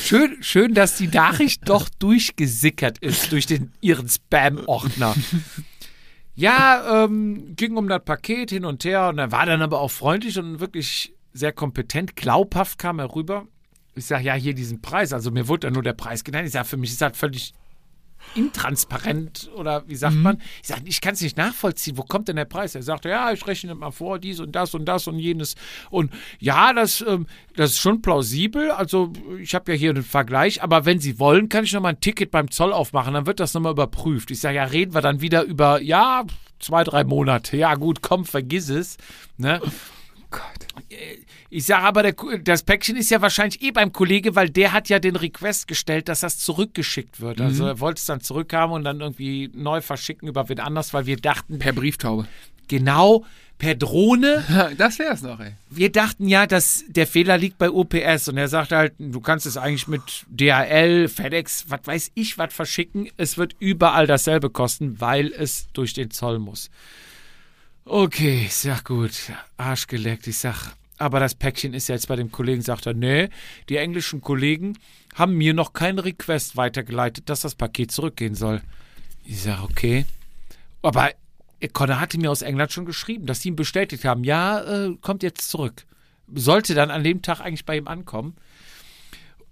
Schön, schön, dass die Nachricht doch durchgesickert ist durch den, Ihren Spam-Ordner. Ja, ähm, ging um das Paket hin und her und er war dann aber auch freundlich und wirklich sehr kompetent. Glaubhaft kam er rüber. Ich sage, ja, hier diesen Preis. Also mir wurde dann nur der Preis genannt. Ich sage, für mich ist das völlig intransparent oder wie sagt man? Ich sage, ich kann es nicht nachvollziehen. Wo kommt denn der Preis? Er sagt, ja, ich rechne mal vor, dies und das und das und jenes. Und ja, das, ähm, das ist schon plausibel. Also ich habe ja hier einen Vergleich. Aber wenn Sie wollen, kann ich noch mal ein Ticket beim Zoll aufmachen. Dann wird das nochmal überprüft. Ich sage, ja, reden wir dann wieder über, ja, zwei, drei Monate. Ja, gut, komm, vergiss es. Ne? Ich sage aber, der, das Päckchen ist ja wahrscheinlich eh beim Kollege, weil der hat ja den Request gestellt, dass das zurückgeschickt wird. Also er wollte es dann zurückhaben und dann irgendwie neu verschicken über wen anders, weil wir dachten, Per Brieftaube. genau per Drohne. Das wär's noch, ey. Wir dachten ja, dass der Fehler liegt bei UPS und er sagt halt, du kannst es eigentlich mit DHL, FedEx, was weiß ich, was verschicken. Es wird überall dasselbe kosten, weil es durch den Zoll muss. Okay, ich sag gut, Arsch geleckt. Ich sag, aber das Päckchen ist ja jetzt bei dem Kollegen, sagt er, nee, die englischen Kollegen haben mir noch keinen Request weitergeleitet, dass das Paket zurückgehen soll. Ich sag, okay. Aber Connor hatte mir aus England schon geschrieben, dass sie ihm bestätigt haben, ja, äh, kommt jetzt zurück. Sollte dann an dem Tag eigentlich bei ihm ankommen.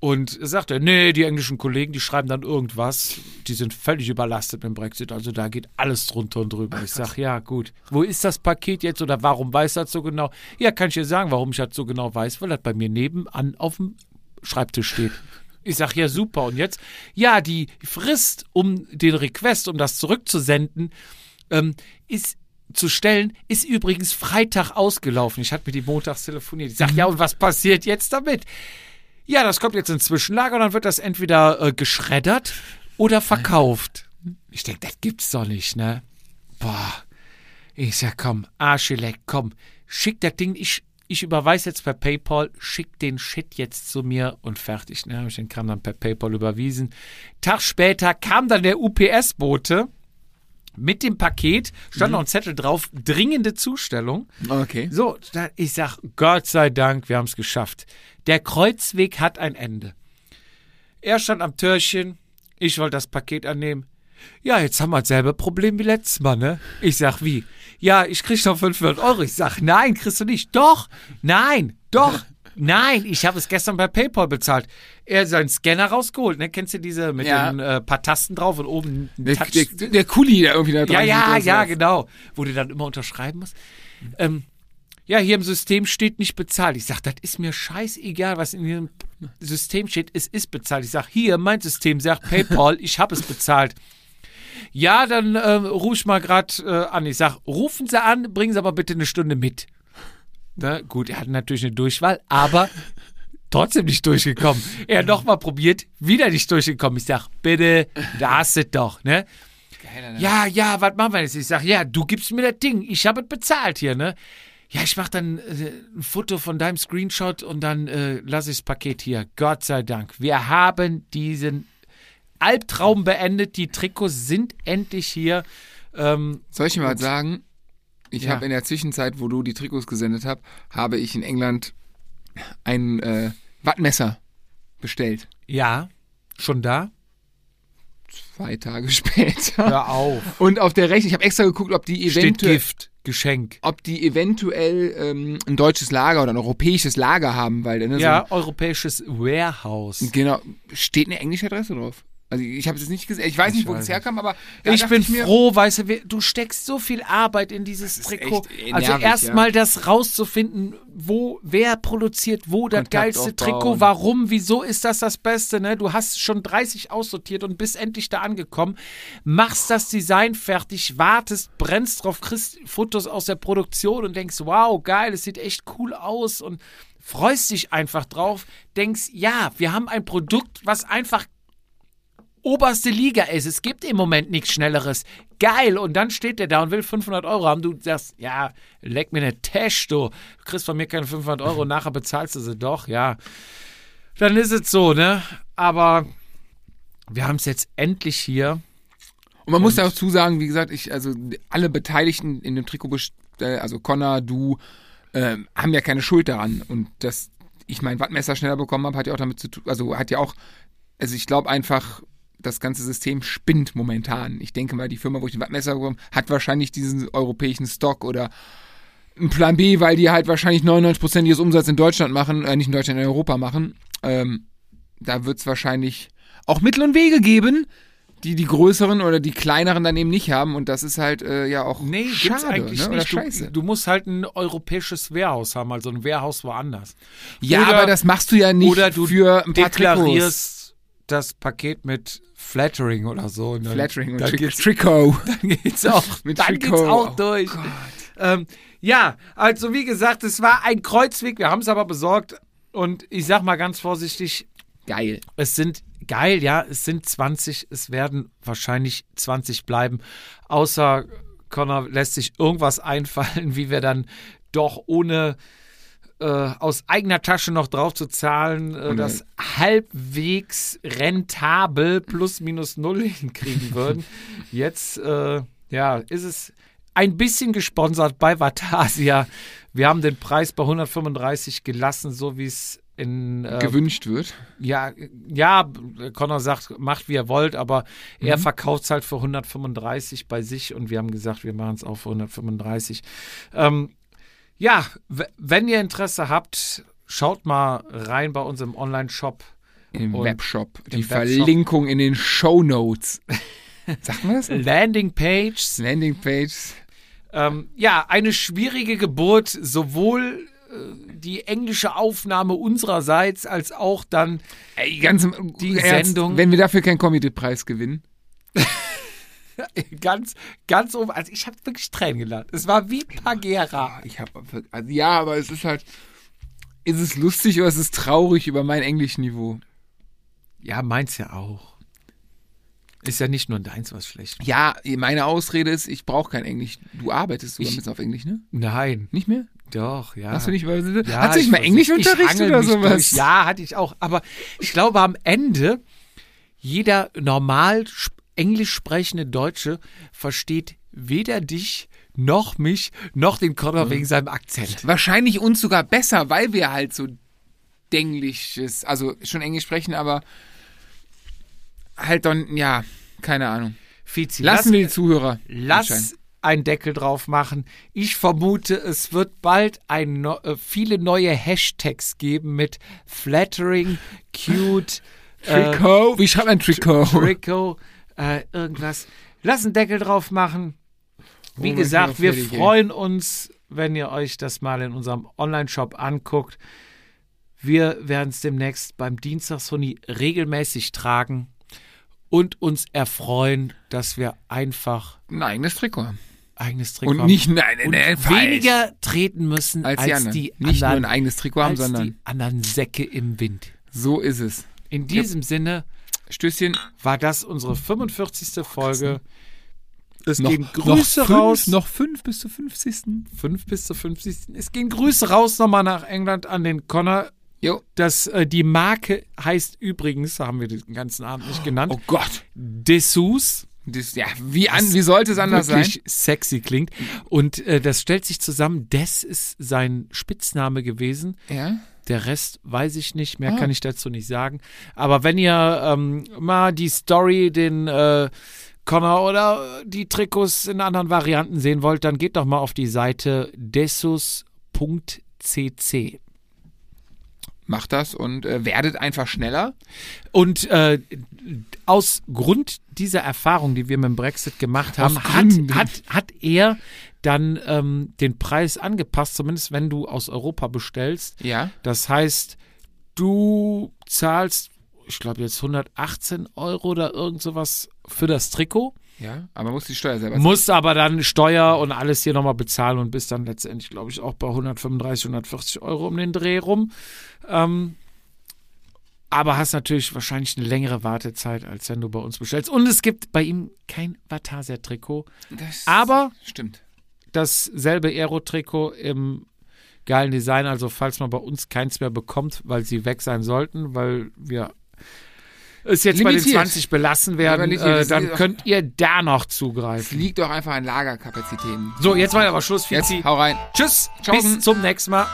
Und er sagte, nee, die englischen Kollegen, die schreiben dann irgendwas, die sind völlig überlastet mit dem Brexit, also da geht alles drunter und drüber. Ich sag, ja, gut. Wo ist das Paket jetzt oder warum weiß das so genau? Ja, kann ich dir sagen, warum ich das so genau weiß, weil das bei mir nebenan auf dem Schreibtisch steht. Ich sag, ja, super. Und jetzt? Ja, die Frist, um den Request, um das zurückzusenden, ähm, ist zu stellen, ist übrigens Freitag ausgelaufen. Ich hatte mit die montags telefoniert. Ich sag, ja, und was passiert jetzt damit? Ja, das kommt jetzt ins Zwischenlager und dann wird das entweder äh, geschreddert oder verkauft. Ich denke, das gibt's doch nicht, ne? Boah. Ich sag, komm, Arscheleck, komm, schick das Ding, ich, ich überweise jetzt per PayPal, schick den Shit jetzt zu mir und fertig. Ne, habe ich den Kram dann per PayPal überwiesen. Tag später kam dann der UPS-Bote mit dem Paket, stand noch ein Zettel drauf, dringende Zustellung. Okay. So, ich sag, Gott sei Dank, wir haben es geschafft. Der Kreuzweg hat ein Ende. Er stand am Türchen, ich wollte das Paket annehmen. Ja, jetzt haben wir dasselbe Problem wie letztes Mal, ne? Ich sag, wie? Ja, ich krieg noch 500 Euro. Ich sag, nein, kriegst du nicht. Doch, nein, doch, nein, ich habe es gestern bei PayPal bezahlt. Er hat seinen Scanner rausgeholt, ne? Kennst du diese mit Ja. den äh, paar Tasten drauf und oben Der, Touch der, der Kuli, der irgendwie da dran ja, ja, ja, sowas. genau. Wo du dann immer unterschreiben musst. Ähm, ja, hier im System steht nicht bezahlt. Ich sag, das ist mir scheißegal, was in diesem System steht. Es ist bezahlt. Ich sag, hier, mein System sagt PayPal, ich habe es bezahlt. Ja, dann ähm, ruf ich mal gerade äh, an. Ich sag, rufen Sie an, bringen Sie aber bitte eine Stunde mit. Ne? Gut, er hatte natürlich eine Durchwahl, aber trotzdem nicht durchgekommen. Er hat nochmal probiert, wieder nicht durchgekommen. Ich sag, bitte, da hast du es doch, ne? Ja, ja, was machen wir jetzt? Ich sag, ja, du gibst mir das Ding, ich habe es bezahlt hier, ne? Ja, ich mach dann äh, ein Foto von deinem Screenshot und dann äh, lasse ich das Paket hier. Gott sei Dank. Wir haben diesen Albtraum beendet. Die Trikots sind endlich hier. Ähm, Soll ich mal sagen? Ich Ja. habe in der Zwischenzeit, wo du die Trikots gesendet hast, habe ich in England ein äh, Wattmesser bestellt. ja, schon da? Zwei Tage später. Hör auf. Und auf der Rechnung, ich habe extra geguckt, ob die eventuell, Gift, Geschenk. ob die eventuell ähm, ein deutsches Lager oder ein europäisches Lager haben, weil ne, Ja, europäisches Warehouse. so, genau, steht eine englische Adresse drauf. Also ich habe es jetzt nicht gesehen, ich weiß nicht, wo das herkam, aber Ich bin mir, froh, weißt du, du steckst so viel Arbeit in dieses Trikot. also nervig, erstmal das rauszufinden, wo, wer produziert wo das Kontakt geilste aufbauen. Trikot, warum, wieso ist das das Beste, ne? Du hast schon 30 aussortiert und bist endlich da angekommen, machst das Design fertig, wartest, brennst drauf, kriegst Fotos aus der Produktion und denkst, wow, geil, es sieht echt cool aus und freust dich einfach drauf, denkst, ja, wir haben ein Produkt, was einfach oberste Liga ist. Es gibt im Moment nichts Schnelleres. Geil. Und dann steht der da und will 500 Euro haben. Du sagst, ja, leck mir eine Tash, du. Du kriegst von mir keine 500 Euro, nachher bezahlst du sie doch, ja. Dann ist es so, ne? Aber wir haben es jetzt endlich hier. Und man muss ja auch zusagen, wie gesagt, ich, also alle Beteiligten in dem Trikot, also Connor, du, ähm, haben ja keine Schuld daran. Und dass ich mein Wattmesser schneller bekommen habe, hat ja auch damit zu tun, also hat ja auch, also ich glaube einfach, das ganze System spinnt momentan. Ich denke mal, die Firma, wo ich den Wattmesser bekomme, hat wahrscheinlich diesen europäischen Stock oder einen Plan B, weil die halt wahrscheinlich 99% ihres Umsatzes in Deutschland machen, äh, nicht in Deutschland, in Europa machen. Ähm, da wird es wahrscheinlich auch Mittel und Wege geben, die die größeren oder die kleineren dann eben nicht haben und das ist halt äh, ja auch Nee, schade, gibt's eigentlich ne? oder nicht. scheiße. Du, du musst halt ein europäisches Wehrhaus haben, also ein Wehrhaus woanders. ja, oder- aber das machst du ja nicht oder du für ein paar Trikots. Das Paket mit Flattering oder so. Und dann, Flattering und dann Tric geht's, Trikot. dann geht's auch, Mit dann Trikot. geht's auch Oh durch. Ähm, ja, also wie gesagt, es war ein Kreuzweg, wir haben es aber besorgt und ich sag mal ganz vorsichtig, Geil. es sind geil, ja, es sind 20, es werden wahrscheinlich 20 bleiben, außer Connor lässt sich irgendwas einfallen, wie wir dann doch ohne äh, aus eigener Tasche noch drauf zu zahlen, äh, das halbwegs rentabel plus minus null hinkriegen würden. Jetzt, äh, ja, ist es ein bisschen gesponsert bei Vatasia. Wir haben den Preis bei 135 gelassen, so wie es in äh, Gewünscht wird. ja, ja, Connor sagt, macht wie ihr wollt, aber er verkauft es halt für 135 bei sich und wir haben gesagt, wir machen es auch für 135. Ähm, ja, wenn ihr Interesse habt, schaut mal rein bei unserem Online-Shop. Im Webshop. Die im. Verlinkung in den Show Notes. Sagt man das? Landingpage. Landingpage. Ähm, ja, eine schwierige Geburt, sowohl äh, die englische Aufnahme unsererseits als auch dann Ey, ganz im Die Ernst, Sendung- Wenn wir dafür keinen Comedy-Preis gewinnen. ganz, ganz oben. Also ich habe wirklich Tränen gelacht. Es war wie Pagera. Ich habe also ja, aber es ist halt ist es lustig oder ist es traurig über mein Englischniveau? Ja, meins ja auch. Ist ja nicht nur deins was schlecht. Ja, meine Ausrede ist, ich brauche kein Englisch. Du arbeitest sogar bisschen auf Englisch, ne? Nein. Nicht mehr? Doch, ja. Hast du nicht mal Ja, Hast du nicht ich mal Englischunterricht oder sowas? Durch. Ja, hatte ich auch. Aber ich glaube, am Ende, jeder normal englisch sprechende Deutsche versteht weder dich noch mich noch den Connor wegen seinem Akzent. Wahrscheinlich uns sogar besser, weil wir halt so Denglisches, also schon Englisch sprechen, aber halt dann, ja, keine Ahnung. Fizi, Lassen wir die Zuhörer Lass einen Deckel drauf machen. Ich vermute, es wird bald ein, äh, viele neue Hashtags geben mit flattering, cute, äh, Trikot. Wie schreibt man Trikot? Trikot, äh, irgendwas. Lass einen Deckel drauf machen. Wie Oh, gesagt, wir freuen uns, wenn ihr euch das mal in unserem Online-Shop anguckt. Wir werden es demnächst beim Dienstagshuni regelmäßig tragen und uns erfreuen, dass wir einfach Ein eigenes Trikot haben. eigenes Trikot Und nicht, nein, nein, und nein, falsch. weniger treten müssen als als, die anderen. die nicht nur anderen, ein eigenes Trikot haben, als sondern die anderen Säcke im Wind. so ist es. In diesem Sinne Stößchen. war das unsere 45. Folge. Es Noch, gehen Grüße noch fünf, raus. Noch fünf bis zur 50. fünf bis zur 50. Es gehen Grüße raus nochmal nach England an den Connor. Jo. Das, äh, die Marke heißt übrigens, haben wir den ganzen Abend nicht genannt, Oh Gott. Dessous. Das, ja, wie, an, wie sollte es anders sein? wirklich sexy klingt. Und äh, das stellt sich zusammen. Des ist sein Spitzname gewesen. Ja. Der Rest weiß ich nicht, mehr Ah. kann ich dazu nicht sagen. Aber wenn ihr ähm, mal die Story, den äh, Connor oder die Trikots in anderen Varianten sehen wollt, dann geht doch mal auf die Seite dessus.cc. Macht das und äh, werdet einfach schneller. Und äh, aus Grund dieser Erfahrung, die wir mit dem Brexit gemacht haben, hat, hat, hat er dann ähm, den Preis angepasst, zumindest wenn du aus Europa bestellst. Ja. Das heißt, du zahlst, ich glaube jetzt 118 Euro oder irgend sowas für das Trikot, Ja. Aber muss die Steuer selber zahlen. musst aber dann Steuer und alles hier nochmal bezahlen und bist dann letztendlich, glaube ich, auch bei 135, 140 Euro um den Dreh rum. Ähm, aber hast natürlich wahrscheinlich eine längere Wartezeit, als wenn du bei uns bestellst. Und es gibt bei ihm kein Vatasia-Trikot. Das Aber stimmt. Dasselbe Aero-Trikot im geilen Design. Also falls man bei uns keins mehr bekommt, weil sie weg sein sollten, weil wir es jetzt bei den Limitiert. 20 belassen werden, Limitiert. äh, dann könnt ihr da noch Es zugreifen. liegt doch einfach an Lagerkapazitäten. So, jetzt mal aber Schluss, Jetzt hau rein. Tschüss, Tschaußen. bis zum nächsten Mal.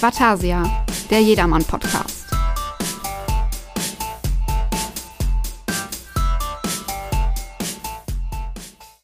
Vatasia, der Jedermann-Podcast.